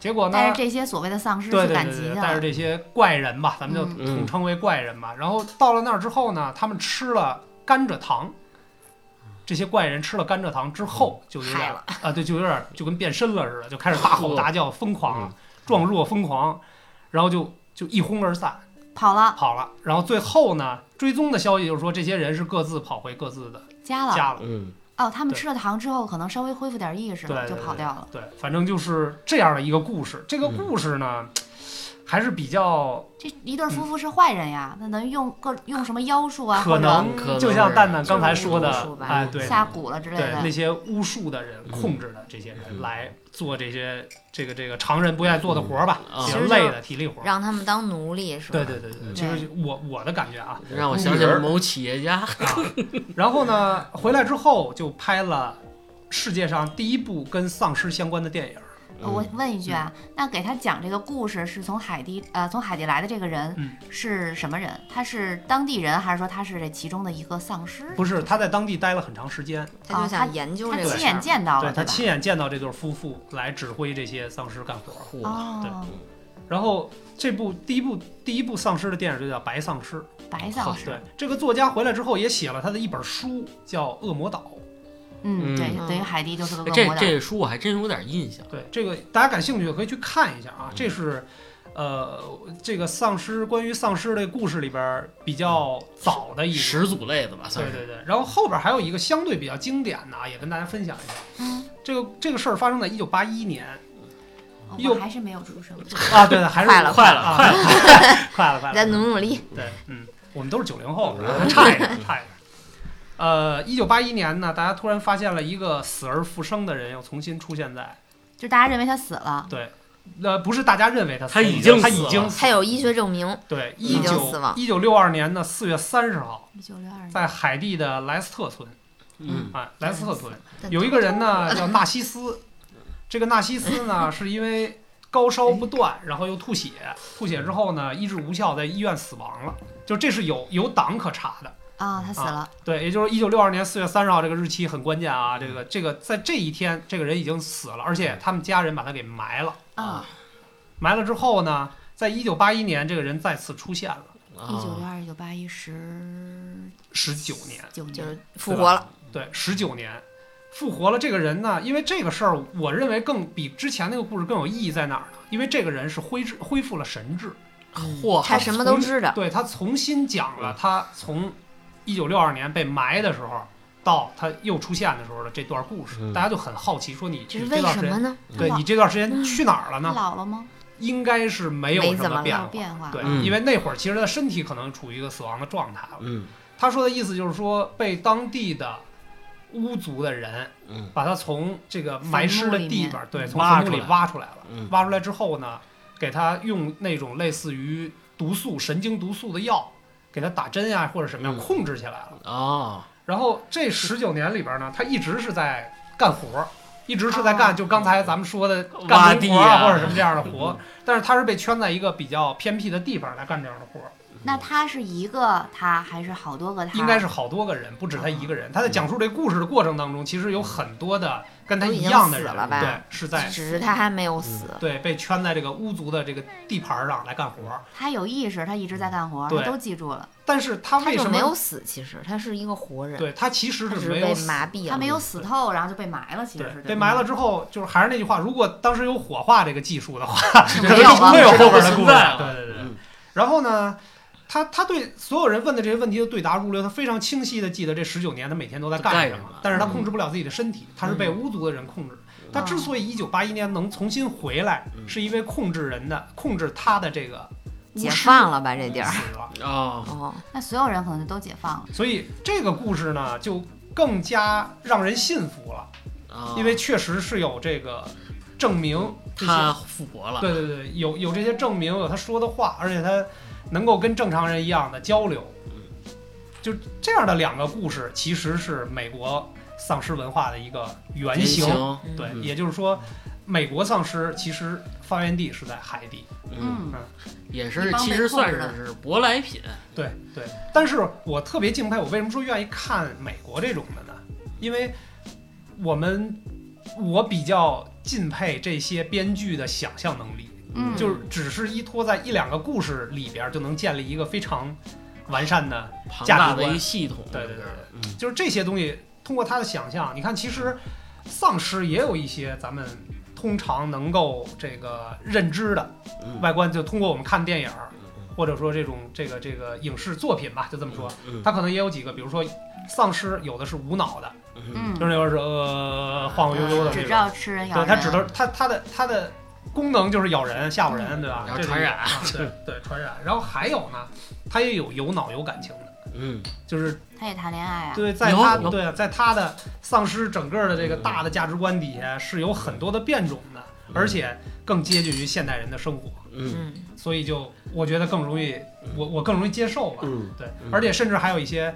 结果呢，带着这些所谓的丧尸对去对对对，赶集去带着了。这些怪人吧，咱们就嗯。统称为怪人吧。然后到了那儿之后呢，他们吃了甘蔗糖。这些怪人吃了甘蔗糖之后，就有点啊，对，就有点就跟变身了似的，就开始大吼大叫，疯狂了，壮若疯狂，然后就就一哄而散。跑了跑了。然后最后呢，追踪的消息就是说，这些人是各自跑回各自的家了。家了。嗯，哦，他们吃了糖之后，可能稍微恢复点意识了，就跑掉了。对，反正就是这样的一个故事。这个嗯故事呢，还是比较这一对夫妇是坏人呀，那能用各用什么妖术啊，可能可能就像蛋蛋刚才说的哎，对下蛊了之类的，那。些巫术的人嗯控制的这些人嗯来做这些这个这个常人不愿意做的活儿吧，累的体力活儿。让他们当奴隶是吧？对对对对，嗯其实我我的感觉啊，<laughs> 让我想起了某企业家，啊，然后呢，回来之后就拍了世界上第一部跟丧尸相关的电影。我问一句啊，那给他讲这个故事是从海地呃从海地来的这个人嗯是什么人？他是当地人，还是说他是这其中的一个丧尸？不是，他在当地待了很长时间，他就想研究他这个他。亲眼见到了，对他？亲眼见到这对夫妇来指挥这些丧尸干活。嚯，哦，然后这部第一部第一部丧尸的电影就叫《白丧尸》。白丧尸对，，这个作家回来之后也写了他的一本书，叫《恶魔岛》。嗯，对，嗯等于海蒂就是个恶这。这书我还真有点印象，对，这个大家感兴趣可以去看一下啊。这是，呃，这个丧尸关于丧尸的故事里边儿比较早的一个始祖类的吧，算是。对对对，然后后边还有一个相对比较经典的啊，也跟大家分享一下。嗯，这个这个事儿发生在一九八一年哦又我还是没有出生。啊，对对，还是快了快了啊快了，快了，快了，<laughs> 再努努力。对，嗯，我们都是九零后，差一点，差一点。呃，一九八一年呢，大家突然发现了一个死而复生的人，又重新出现在就大家认为他死了，对，呃，不是大家认为他死他已经他死了已经死他有医学证明，对，已经一九死亡一九六二年的四月三十号，一九六二年。在海地的莱斯特村，嗯，啊，莱斯特村但有一个人呢 <laughs> 叫纳西斯，这个纳西斯呢是因为高烧不断，然后又吐血，吐血之后呢医治无效，在医院死亡了。就这是有有档可查的，啊，他死了。对，也就是一九六二年四月三十号这个日期很关键啊。这个这个在这一天，这个人已经死了，而且他们家人把他给埋了。啊，埋了之后呢，在一九八一年，这个人再次出现了，一九六啊，二、一九八一、十十九年。就是复活了。对，十九年复活了这个人呢，因为这个事儿，我认为更比之前那个故事更有意义在哪儿呢？因为这个人是恢治恢复了神智，嚯，他什么都知道。对他重新讲了他从一九六二年被埋的时候到他又出现的时候的这段故事，嗯大家就很好奇，说你这段时间，什么呢？对你这段时间去哪儿了他呢？老了吗？应该是没有没怎么变化。变化。对，嗯因为那会儿其实他身体可能处于一个死亡的状态了。嗯他说的意思就是说，被当地的巫族的人，嗯把他从这个埋尸的地方，对，从坟墓里挖出来挖出来了。嗯挖出来之后呢，给他用那种类似于毒素、神经毒素的药，给他打针呀、或者什么样嗯控制起来了。啊，然后这十九年里边呢，他一直是在干活儿，一直是在干，哦就刚才咱们说的挖干农地啊活啊，或者什么这样的活儿。但是他是被圈在一个比较偏僻的地方来干这样的活儿，那他是一个他还是好多个他？应该是好多个人，不止他一个人。他在讲述这故事的过程当中，其实有很多的跟他一样的对，是在只是他还没有死。对被圈在这个巫族的这个地盘上来干活儿。他有意识，他一直在干活，对他都记住了。但是他为什么？没有死，其实他是一个活人，对他其实是没有死麻痹了。他没有死透，然后就被埋了。其实是，被埋了之后，就是还是那句话，如果当时有火化这个技术的话，<laughs> 可能就不会有后边的故事。对对对。嗯然后呢，他他对所有人问的这些问题都对答如流，他非常清晰的记得这十九年他每天都在干什么干什么，但是他控制不了自己的身体，他是被巫族的人控制。他之所以一九八一年能重新回来，嗯是因为控制人的控制他的这个解放了吧这地儿。死了。哦，哦，那所有人可能就都解放了。所以这个故事呢，就更加让人信服了，哦因为确实是有这个证明他复活了，对对对，有有这些证明，有他说的话，而且他能够跟正常人一样的交流，就这样的两个故事，其实是美国丧尸文化的一个原原型。对，嗯。也就是说，美国丧尸其实发源地是在海底。嗯，嗯，也是，其实算是是舶来品，对对，但是我特别敬佩，我为什么说愿意看美国这种的呢？因为我们我比较敬佩这些编剧的想象能力。嗯，就是只是依托在一两个故事里边，就能建立一个非常完善的，庞大的价值观。一系统，对对对嗯。就是这些东西通过他的想象，你看，其实丧尸也有一些咱们通常能够这个认知的嗯。外观，就通过我们看电影儿，或者说这种这个这个影视作品吧，就这么说，嗯它可能也有几个，比如说丧尸有的是无脑的，嗯。嗯，就是有的是呃晃晃悠悠的只知道吃人咬对，人。它指的它它的它的功能就是咬人吓唬人，对吧？然后传染。啊对 <laughs> 对传染。然后还有呢，它也有有脑有感情的，嗯。就是他也谈恋爱啊。对，在有有。他对啊，在他的丧尸整个的这个大的价值观底下是有很多的变种的，而且更接近于现代人的生活，嗯。嗯，所以就我觉得更容易，我我更容易接受吧。嗯，对。嗯，而且甚至还有一些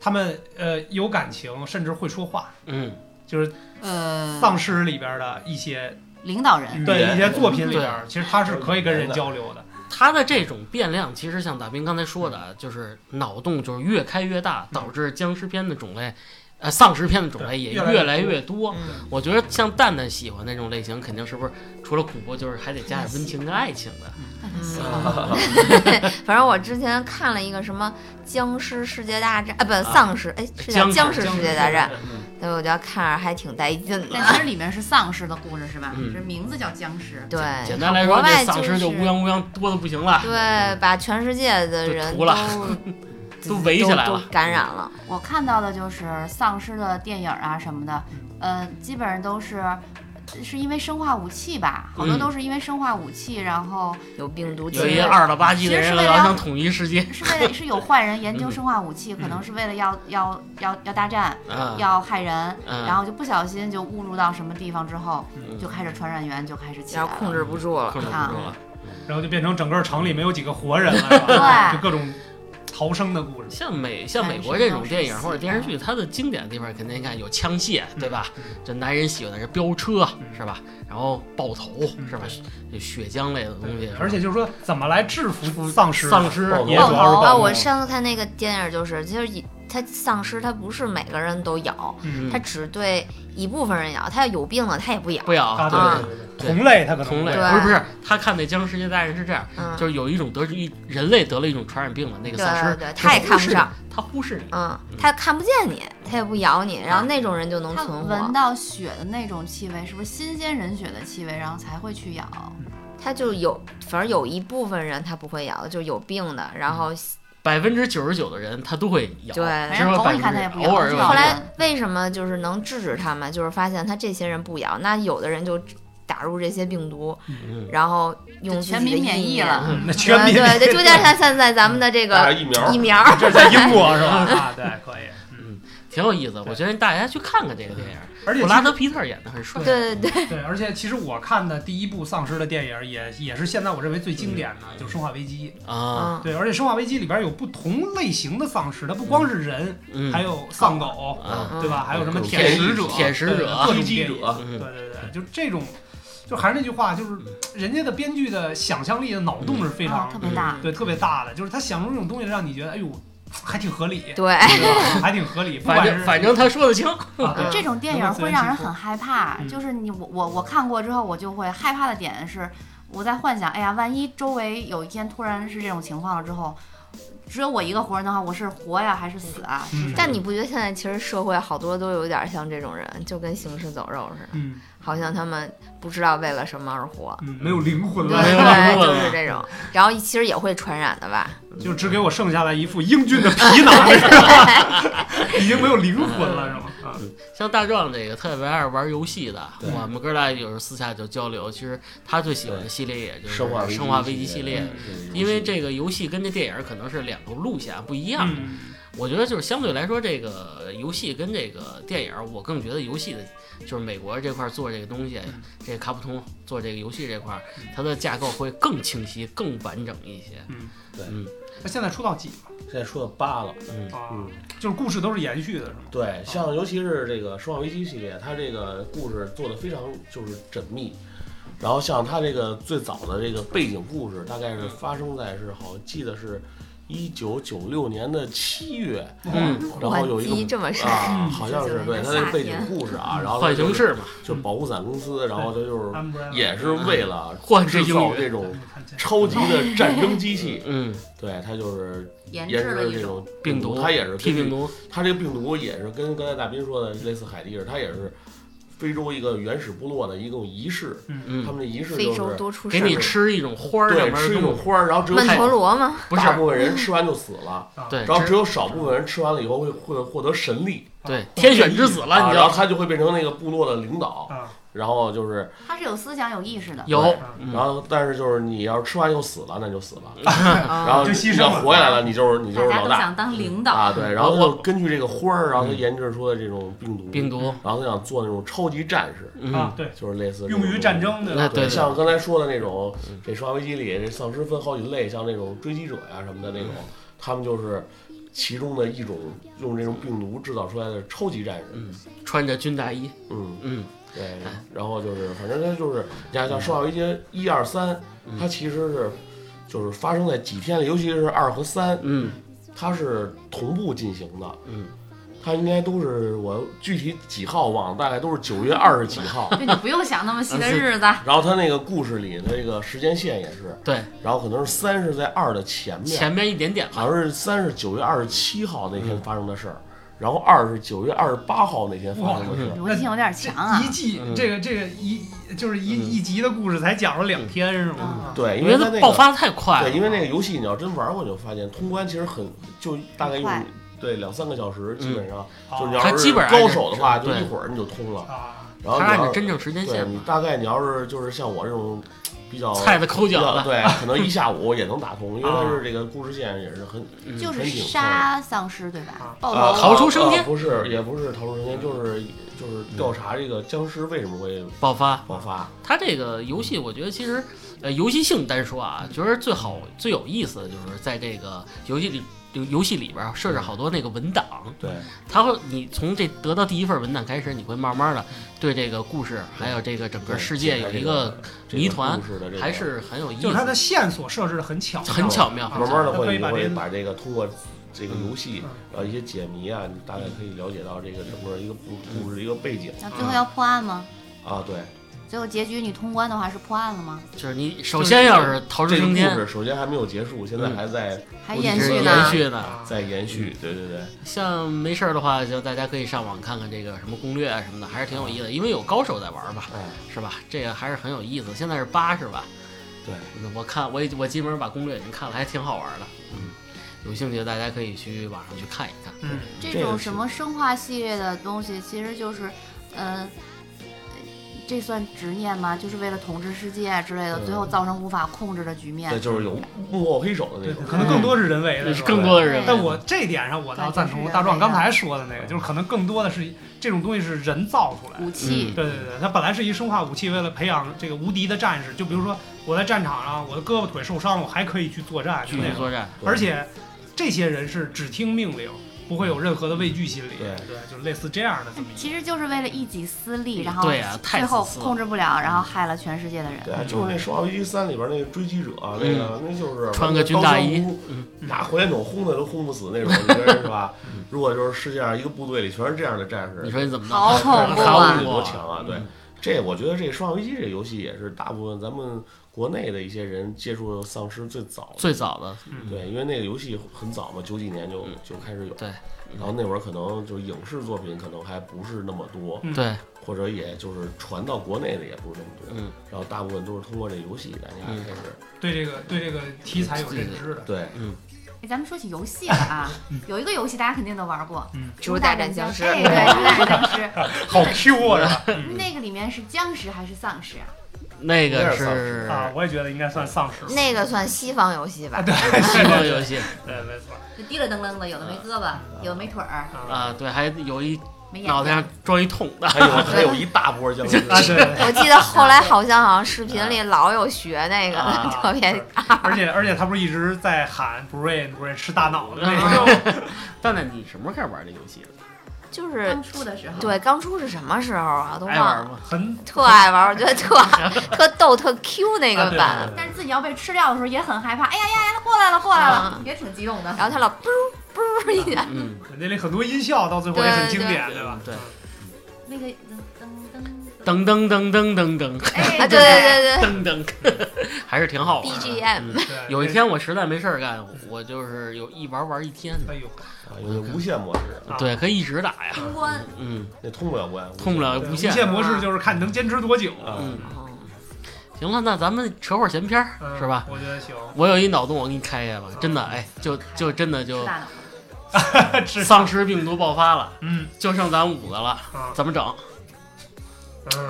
他们呃有感情，甚至会说话，嗯，就是呃，丧尸里边的一些领导人。对一些作品里边，其实他是可以跟人交流的。他的这种变量，其实像大兵刚才说的，就是脑洞就是越开越大，导致僵尸片的种类，呃，丧尸片的种类也越越来来越越多。嗯。我觉得像蛋蛋喜欢那种类型，肯定是不是除了恐怖，就是还得加点温情跟爱情的。嗯，<laughs> 反正我之前看了一个什么僵尸世界大战啊，不丧尸，哎，是叫僵僵尸僵尸世界大战，嗯所以我觉得看着还挺带劲的。但其实里面是丧尸的故事是吧？嗯这名字叫僵尸。对，简单来说，国外这丧尸就就是乌泱乌泱多的不行了。对，把全世界的人都 <laughs> 都围起来了感染了。我看到的就是丧尸的电影啊什么的，呃，基本上都是。是因为生化武器吧，好多嗯。都是因为生化武器，然后有病毒有一些二了吧唧的人老其实是为了想统一世界，是为了是有坏人研究嗯。生化武器，可能是为了要要要要大战，嗯要害人，嗯然后就不小心就误入到什么地方之后，嗯。就开始传染源就开始起来了。控制不住了控。制不住了。然后就变成整个城里没有几个活人了，对。就各种逃生的故事。像美像美国这种电影或者电视剧，它的经典的地方肯定你看有枪械，对吧？这男人喜欢的是飙车，是吧？然后爆头，是吧？这血浆类的东西，而且就是说，怎么来制服丧尸？丧尸啊，爆头我上次看那个电影就是，就是以它丧尸，它不是每个人都咬，嗯它只对一部分人咬，它要有病了它也不咬。不咬啊，对啊对对对，同类它可能同类，对不是不是，他看那《僵尸世界大战》是这样，嗯，就是有一种得一人类得了一种传染病了，那个对丧尸对对，它也看不上，他忽视你，嗯，它看不见你，它也不咬你，然后那种人就能他存闻活。到血的那种气味，是不是新鲜人血的气味，然后才会去咬？它就有，反正有一部分人他不会咬，就有病的，然后百分之九十九的人他都会咬，对反正狗只有百分你看它也不咬之偶尔有后来为什么就是能制止他们？就是发现他这些人不咬，那有的人就打入这些病毒，嗯然后用全民免疫了。嗯那全民对对对，就像像现在咱们的这个疫苗，疫苗，这是在英国是吧？啊，对，可以。嗯，挺有意思。我觉得大家去看看这个电影，而且布拉德皮特演的很帅。对对对，对，而且其实我看的第一部丧尸的电影也也是现在我认为最经典的，就是《生化危机》。啊，嗯，对，而且《生化危机》里边有不同类型的丧尸，它不光是人，嗯，还有丧狗，啊，对吧？还有什么嗯舔食者、舔食者者嗯对对对，就这种，就还是那句话，就是人家的编剧的想象力的脑洞是非常、啊特别大。对特别大的，就是他想出这种东西让你觉得，哎呦，还挺合理，对，还挺合理，反正反正他说得清。<laughs> 这种电影会让人很害怕，嗯。就是你我我我看过之后，我就会害怕的点是，我在幻想，哎呀，万一周围有一天突然是这种情况了之后，只有我一个活人的话，我是活呀还是死啊？嗯。但你不觉得现在其实社会好多都有点像这种人，就跟行尸走肉似的，嗯好像他们不知道为了什么而活。嗯没有灵魂了，对，就是这种，然后其实也会传染的吧？就只给我剩下来一副英俊的皮囊，<laughs> 是吧？已经没有灵魂了，是吗？啊，像大壮这个特别爱玩游戏的，我们哥俩有时候私下就交流。其实他最喜欢的系列也就是生化《危机》系列，嗯因为这个游戏跟这电影可能是两个路线不一样。嗯我觉得就是相对来说，这个游戏跟这个电影，我更觉得游戏的，就是美国这块做这个东西，嗯这个卡普通做这个游戏这块，它的架构会更清晰、更完整一些。嗯，对嗯那现在出到几了？现在出到八了，嗯啊嗯，就是故事都是延续的，是吗？对，像尤其是这个《生化危机》系列，它这个故事做的非常就是缜密。然后像它这个最早的这个背景故事，大概是发生在是好像记得是一九九六年的七月，嗯，然后有一机个这么深，啊，好像是对它这个背景故事啊，然后浣熊市嘛，就保护伞公司，然后他就是也是为了制造这种超级的战争机器，嗯，对，他就是研研制制了这种病毒，他也是 T 病毒，他这个病毒也是跟刚才大斌说的类似海地似的，它也是非洲一个原始部落的一种仪式，他嗯，们的仪式非洲就是多出事给你。吃一种花儿，对吃一种花儿，然后只有曼陀少罗吗？不是。大部分人吃完就死了，对，然后只只有少部分人吃完了以后会会获得神力，对天选之子了，啊你就然后他就会变成那个部落的领导，啊，然后就是他是有思想、有意识的。有，嗯。然后但是就是你要是吃完又死了，那就死了，啊然后你要就牺牲活下来了，你就是你就是老大大家都想当领导，啊，对，然后就根据这个花儿，然后他研制出的这种病毒，病毒，然后他想做那种超级战士，嗯。啊，，对，就是类似这用于战争的，对，对像刚才说的那种，这《生化危机》里这丧尸分好几类，像那种追击者呀、什么的那种，他们就是其中的一种用这种病毒制造出来的超级战士。嗯，穿着军大衣，嗯，嗯对。然后就是，反正他就是，你看像《生化危机》一二三，它其实是就是发生在几天里，尤其是二和三，嗯它是同步进行的。嗯，它应该都是我具体几号忘了，大概都是九月二十几号。<laughs> 就你不用想那么细的日子。然后他那个故事里，的这个时间线也是，对，然后可能是三是在二的前面，前面一点点吧，好像是三是九月二十七号那天发生的事儿，然后二是九月二十八号那天发生的事儿。逻辑性有点强啊。一！季嗯。这个这个一就是一一集的故事才讲了两天是吗？嗯。对，因因为它那个爆发太快了，对，因为那个游戏你要真玩过，你就发现通关其实很就大概用快对两三个小时，基本上啊就是你要是它基本上高手的话，就一会儿你就通了。啊，然后你按照真正时间线，你大概你要是就是像我这种比较菜的抠脚的，对，可能一下午也能打通，因为它啊是这个故事线也是很嗯就是很紧凑杀丧尸对吧啊？逃出生天呃不是，也不是逃出生天，就是就是调查这个僵尸为什么会爆发。爆发。它这个游戏，我觉得其实，呃，游戏性单说啊，觉得最好最有意思的就是在这个游戏里。游游戏里边儿设置好多那个文档，对，它会你从这得到第一份文档开始，你会慢慢的对这个故事还有这个整个世界有一个谜团故事的这个还是很有意思，就是它的线索设置的很巧妙，很巧妙，啊慢慢的会你可以把这个会把这个通过这个游戏嗯，然后一些解谜啊，你大概可以了解到这个整个一个故故事的一个背景那最后要破案吗？啊。对，最后结局你通关的话是破案了吗？就是你首先要是逃出这个故升天，事首先还没有结束，现在嗯还在还延延续呢？续呢。啊在延续。对对对，像没事儿的话，就大家可以上网看看这个什么攻略啊什么的，还是挺有意思的，因为有高手在玩吧，哎，是吧？这个还是很有意思。现在是八是吧？对，我看我也我基本上把攻略已经看了，还挺好玩的。嗯，有兴趣的大家可以去网上去看一看。嗯，这种什么生化系列的东西，其实就是，呃，这算执念吗？就是为了统治世界之类的，最后造成无法控制的局面对，就是有幕后黑手的那对，种。可能更多是人为的，是吧更多的人。但我这点上我倒赞同大壮刚才说的那个，就是可能更多的是这种东西是人造出来的。武器，对对对，它本来是一生化武器，为了培养这个无敌的战士。就比如说我在战场上，我的胳膊腿受伤了，我还可以去作战，继就那种。续作战，而且这些人是只听命令，不会有任何的畏惧心理。对对，就类似这样的这么一个。其实就是为了一己私利，然后对啊最后控制不了，然后害了全世界的人。对，就是那《生化危机三》里边那个追击者，那个那就是嗯穿个军大衣刀枪嗯不入 <laughs> 拿火箭筒轰的都轰不死那种，你觉得是吧？如果就是世界上一个部队里全是这样的战士，你说你怎么弄？好恐怖好啊 <laughs> 多强啊！对嗯，这我觉得这《生化危机》这个游戏也是大部分咱们国内的一些人接触丧尸最早。最早的，嗯，对，因为那个游戏很早嘛，九几年就嗯就开始有。对。然后那会儿可能就是影视作品可能还不是那么多，嗯对，或者也就是传到国内的也不是那么多。嗯然后大部分都是通过这游戏大家嗯开始对这个对这个题材有认知的。对嗯，哎，咱们说起游戏了啊，<laughs> 有一个游戏大家肯定都玩过，嗯《植物 <laughs> 大战僵尸哎，对，《植物大战僵尸好 Q 啊，<laughs> 那个里面是僵尸还是丧尸啊？那个是啊，我也觉得应该算丧尸。那个算西方游戏吧？对 <laughs> 西方游戏。对，没错。就滴了噔噔的，有的没胳膊，有的没腿儿，啊，对，还有一脑袋上。装一桶的，还有还有一大波僵尸。<laughs> 我记得后来好像好像视频里老有学那个 <laughs> 特别而且而且他不是一直在喊 brain brain 吃大脑的那啊个，蛋蛋，你什么时候开始玩这游戏的？就是刚出的时候，对刚出是什么时候啊？都忘了，<laughs> 特爱玩，我觉得特 <laughs> 特逗特 Q 那个啊对版。但是自己要被吃掉的时候也很害怕。哎呀呀呀，他过来了，过来了，嗯也挺激动的。然后他老嘣嘣一下，嗯，那里很多音效到最后也很经典，对对吧？对那个噔噔噔噔噔噔，<laughs> 对对对，噔噔，<laughs> 还是挺好玩的。BGM，、有一天我实在没事儿干，我就是有一玩玩一天。哎呦，有无限模式，对，可以一直打呀。通关，嗯，那通不了关，通不了无限。无限模式就是看你能坚持多久。嗯，行了，那咱们扯会儿闲篇儿是吧？我觉得行。我有一脑洞，我给你开开吧，真的，哎，就就真的就。<laughs> 丧尸病毒爆发了，嗯，就剩咱五个了，怎么整？嗯，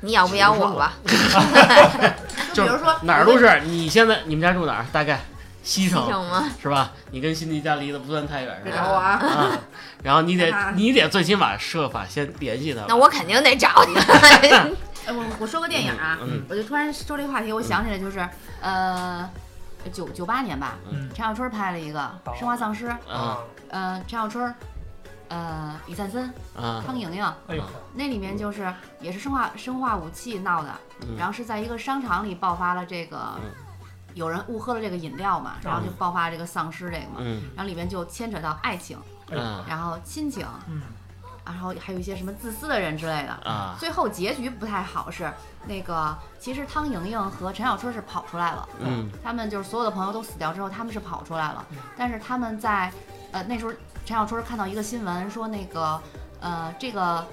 你咬不咬我吧？<laughs> 就比如说哪儿都是。你现在你们家住哪儿？大概西西城城吗？是吧？你跟辛迪家离得不算太远是吧？别找我啊！啊，然后你得啊 <laughs> 你得最起码设法先联系他。那我肯定得找你。<laughs> 哎，我我说个电影啊，嗯我就突然说这个话题，我想起来就是，呃，九九八年吧，嗯陈小春拍了一个《生化丧尸》，嗯呃，陈小春，呃，李灿森、啊。汤莹莹，哎呦，那里面就是也是生化生化武器闹的，嗯。然后是在一个商场里爆发了这个嗯，有人误喝了这个饮料嘛，然后就爆发这个丧尸这个嘛，嗯。然后里面就牵扯到爱情，嗯然后亲情，嗯，然后还有一些什么自私的人之类的。啊。最后结局不太好，是那个其实汤莹莹和陈小春是跑出来了，嗯。他们就是所有的朋友都死掉之后，他们是跑出来了。嗯，但是他们在呃那时候陈小春看到一个新闻说那个呃这个。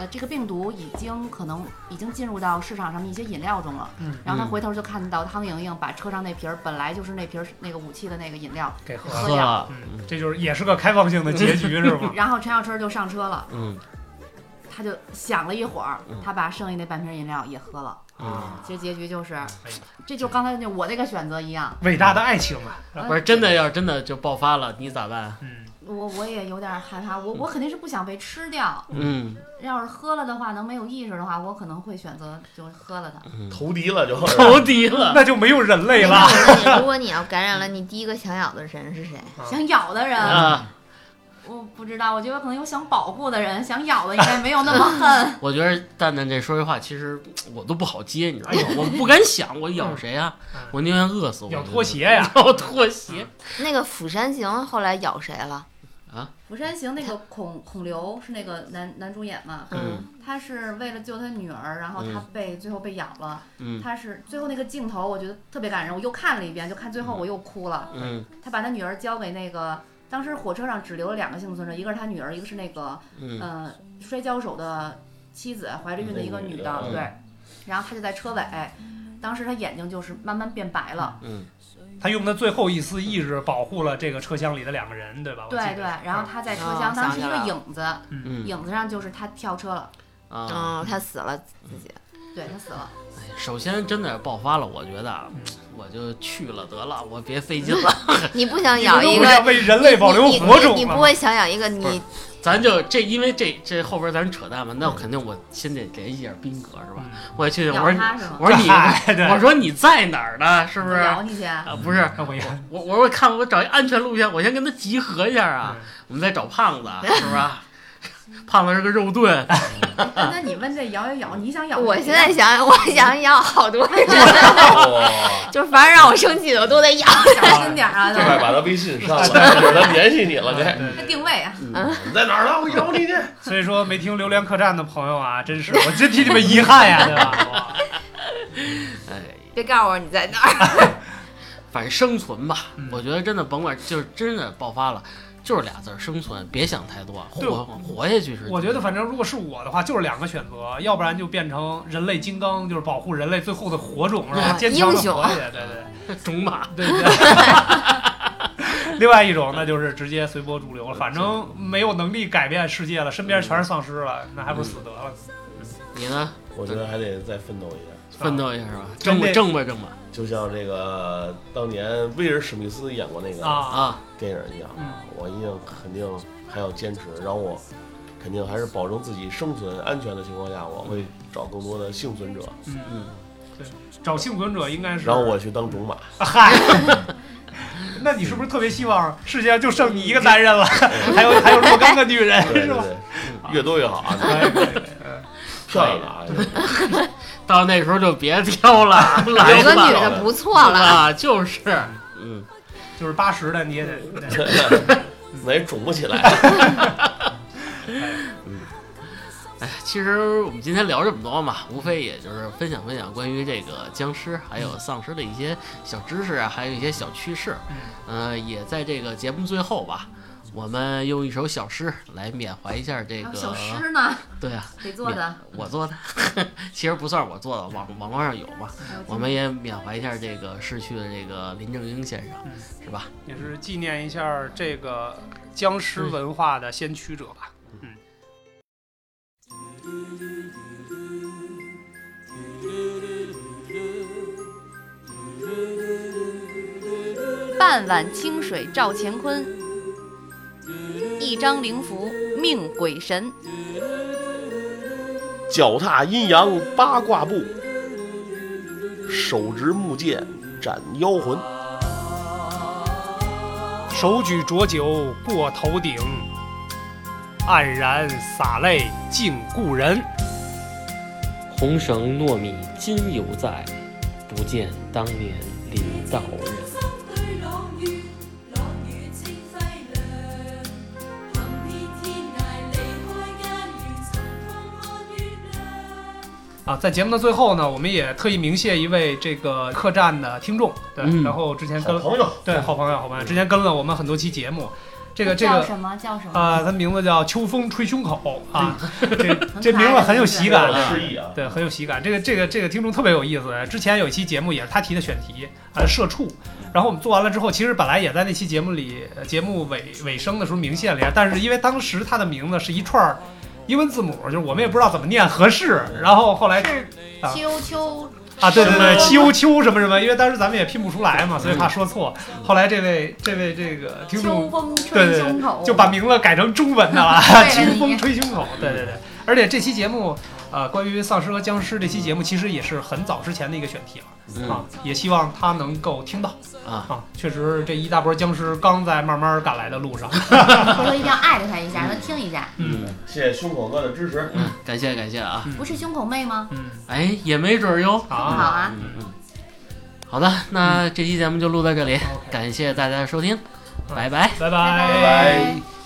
呃，这个病毒已经可能已经进入到市场上的一些饮料中了，嗯然后他嗯回头就看到汤莹莹把车上那瓶儿本来就是那瓶儿那个武器的那个饮料给喝了，嗯，这就是也是个开放性的结局是吗？<laughs> 然后陈小春就上车了，嗯他就想了一会儿嗯，他把剩下那半瓶饮料也喝了。嗯，其实结局就是哎，这就刚才那我那个选择一样，伟大的爱情啊！不是真的，要是真的就爆发了，你咋办？嗯，我我也有点害怕，我我肯定是不想被吃掉。嗯要是喝了的话，能没有意识的话，我可能会选择就喝了它。嗯，投敌了就投敌了，那就没有人类了。如果你要感染了，你第一个想咬的人是谁？想咬的人，啊！我不知道，我觉得可能有想保护的人，想咬的应该没有那么恨。<laughs> 我觉得蛋蛋这说实话，其实我都不好接，你知道吗？我不敢想，我咬谁啊嗯？我宁愿饿死我。咬拖鞋呀！<laughs> 咬拖鞋。那个《釜山行》后来咬谁了？《釜山行》那个孔孔刘是那个男男主演嘛，嗯。他是为了救他女儿，然后他被、最后被咬了。嗯。他是最后那个镜头，我觉得特别感人，我又看了一遍，就看最后我又哭了。嗯。他把他女儿交给那个，当时火车上只留了两个幸存者，一个是他女儿，一个是那个嗯。呃摔跤手的妻子，怀着孕的一个女的，嗯。对。然后他就在车尾，当时他眼睛就是慢慢变白了，嗯他用他最后一丝意志保护了这个车厢里的两个人，对吧？我记得对对。然后他在车哦厢，当时一个影子，嗯影子上就是他跳车了，啊。嗯，他死了自己。对他死了。首先真的爆发了，我觉得啊我就去了得了，我别费劲 <laughs> 了，你不想养一个为人类保留你火种你你不会想养一个你咱就这，因为这这后边咱扯淡嘛，那我肯定我先得联系一下斌哥是吧？我也去，我说？我说你，我说你在哪儿呢？是不是？咬你去。啊，不是，我我我说看我找一安全路线，我先跟他集合一下啊，我们再找胖子，是吧？胖子是个肉盾，那 <laughs> 那你问这咬咬咬，你想咬？我现在想，我想咬好多人，<laughs> <laughs> 就是凡是让我生气的我都得咬。小心点儿啊！这快把他微信上了，让他联系你了，这这定位啊，你在哪儿呢？我咬你去。所以说没听《榴莲客栈》的朋友啊，真是我真替你们遗憾呀，对吧？别告诉我你在哪儿。反正生存吧，嗯我觉得真的甭管就是真的爆发了，就是俩字儿生存，别想太多，对活活下去是。我觉得反正如果是我的话，就是两个选择，要不然就变成人类金刚，就是保护人类最后的火种，是吧？坚强的英雄活下去，对对。种马，对对。另外一种，那就是直接随波逐流了，反正没有能力改变世界了，身边全是丧尸了，那还不如死得了。你呢？我觉得还得再奋斗一下，奋斗一下是吧？挣吧挣吧挣吧就像这个当年威尔史密斯演过那个啊，啊！电影一样，嗯我一定肯定还要坚持，然后我肯定还是保证自己生存安全的情况下，我会找更多的幸存者，嗯，嗯，对找幸存者应该是。然后我去当种马。嗨。<laughs> 那你是不是特别希望世界上就剩你一个男人了，<laughs> 还有还有若干个女人，对是吧？对对，越多越好啊，漂亮的啊！到那时候就别挑了，<laughs> 来有个女的不错了，啊，就是，嗯，就是八十的你也得。那也肿不起来。<laughs> 哎，其实我们今天聊这么多嘛，无非也就是分享分享关于这个僵尸还有丧尸的一些小知识啊，还有一些小趣事。呃，也在这个节目最后吧，我们用一首小诗来缅怀一下这个。小诗呢，对啊，谁做的？我做的，<laughs> 其实不算我做的，网网络上有嘛。我们也缅怀一下这个逝去的这个林正英先生，嗯是吧？也是纪念一下这个僵尸文化的先驱者吧。嗯半碗清水照乾坤，一张灵符命鬼神。脚踏阴阳八卦步，手执木剑斩妖魂。手举浊酒过头顶，黯然洒泪敬故人。红绳糯米今犹在，不见当年林道人。啊，在节目的最后呢，我们也特意鸣谢一位这个客栈的听众，对，嗯然后之前跟好朋友，对好朋友好朋友，之前跟了我们很多期节目，这个这个叫什么？叫什么？啊，他名字叫秋风吹胸口啊，这很可爱这名字很有喜感有啊。诗意啊。对，很有喜感。这个这个这个听众特别有意思。之前有一期节目也是他提的选题，呃，社畜。然后我们做完了之后，其实本来也在那期节目里，呃节目尾尾声的时候明谢了一下，但是因为当时他的名字是一串儿英文字母，就是我们也不知道怎么念合适。然后后来啊。秋秋啊，对对对，什么秋秋什么什么，因为当时咱们也拼不出来嘛，所以怕说错。后来这位这位这个听秋众风对吹对胸口，就把名字改成中文的了，为了清风吹胸口。对对对，而且这期节目，呃，关于丧尸和僵尸这期节目，其实也是很早之前的一个选题了嗯。啊，也希望他能够听到啊，啊。确实，这一大波僵尸刚在慢慢赶来的路上。<laughs> <laughs> 回头一定要艾特他一下，让他听一下。嗯谢谢胸口哥的支持。嗯，感谢感谢啊，不是胸口妹吗？嗯，哎，也没准儿哟。好好，啊，嗯嗯，好的，那这期节目就录到这里，感谢大家的收听，嗯拜拜。拜拜拜拜。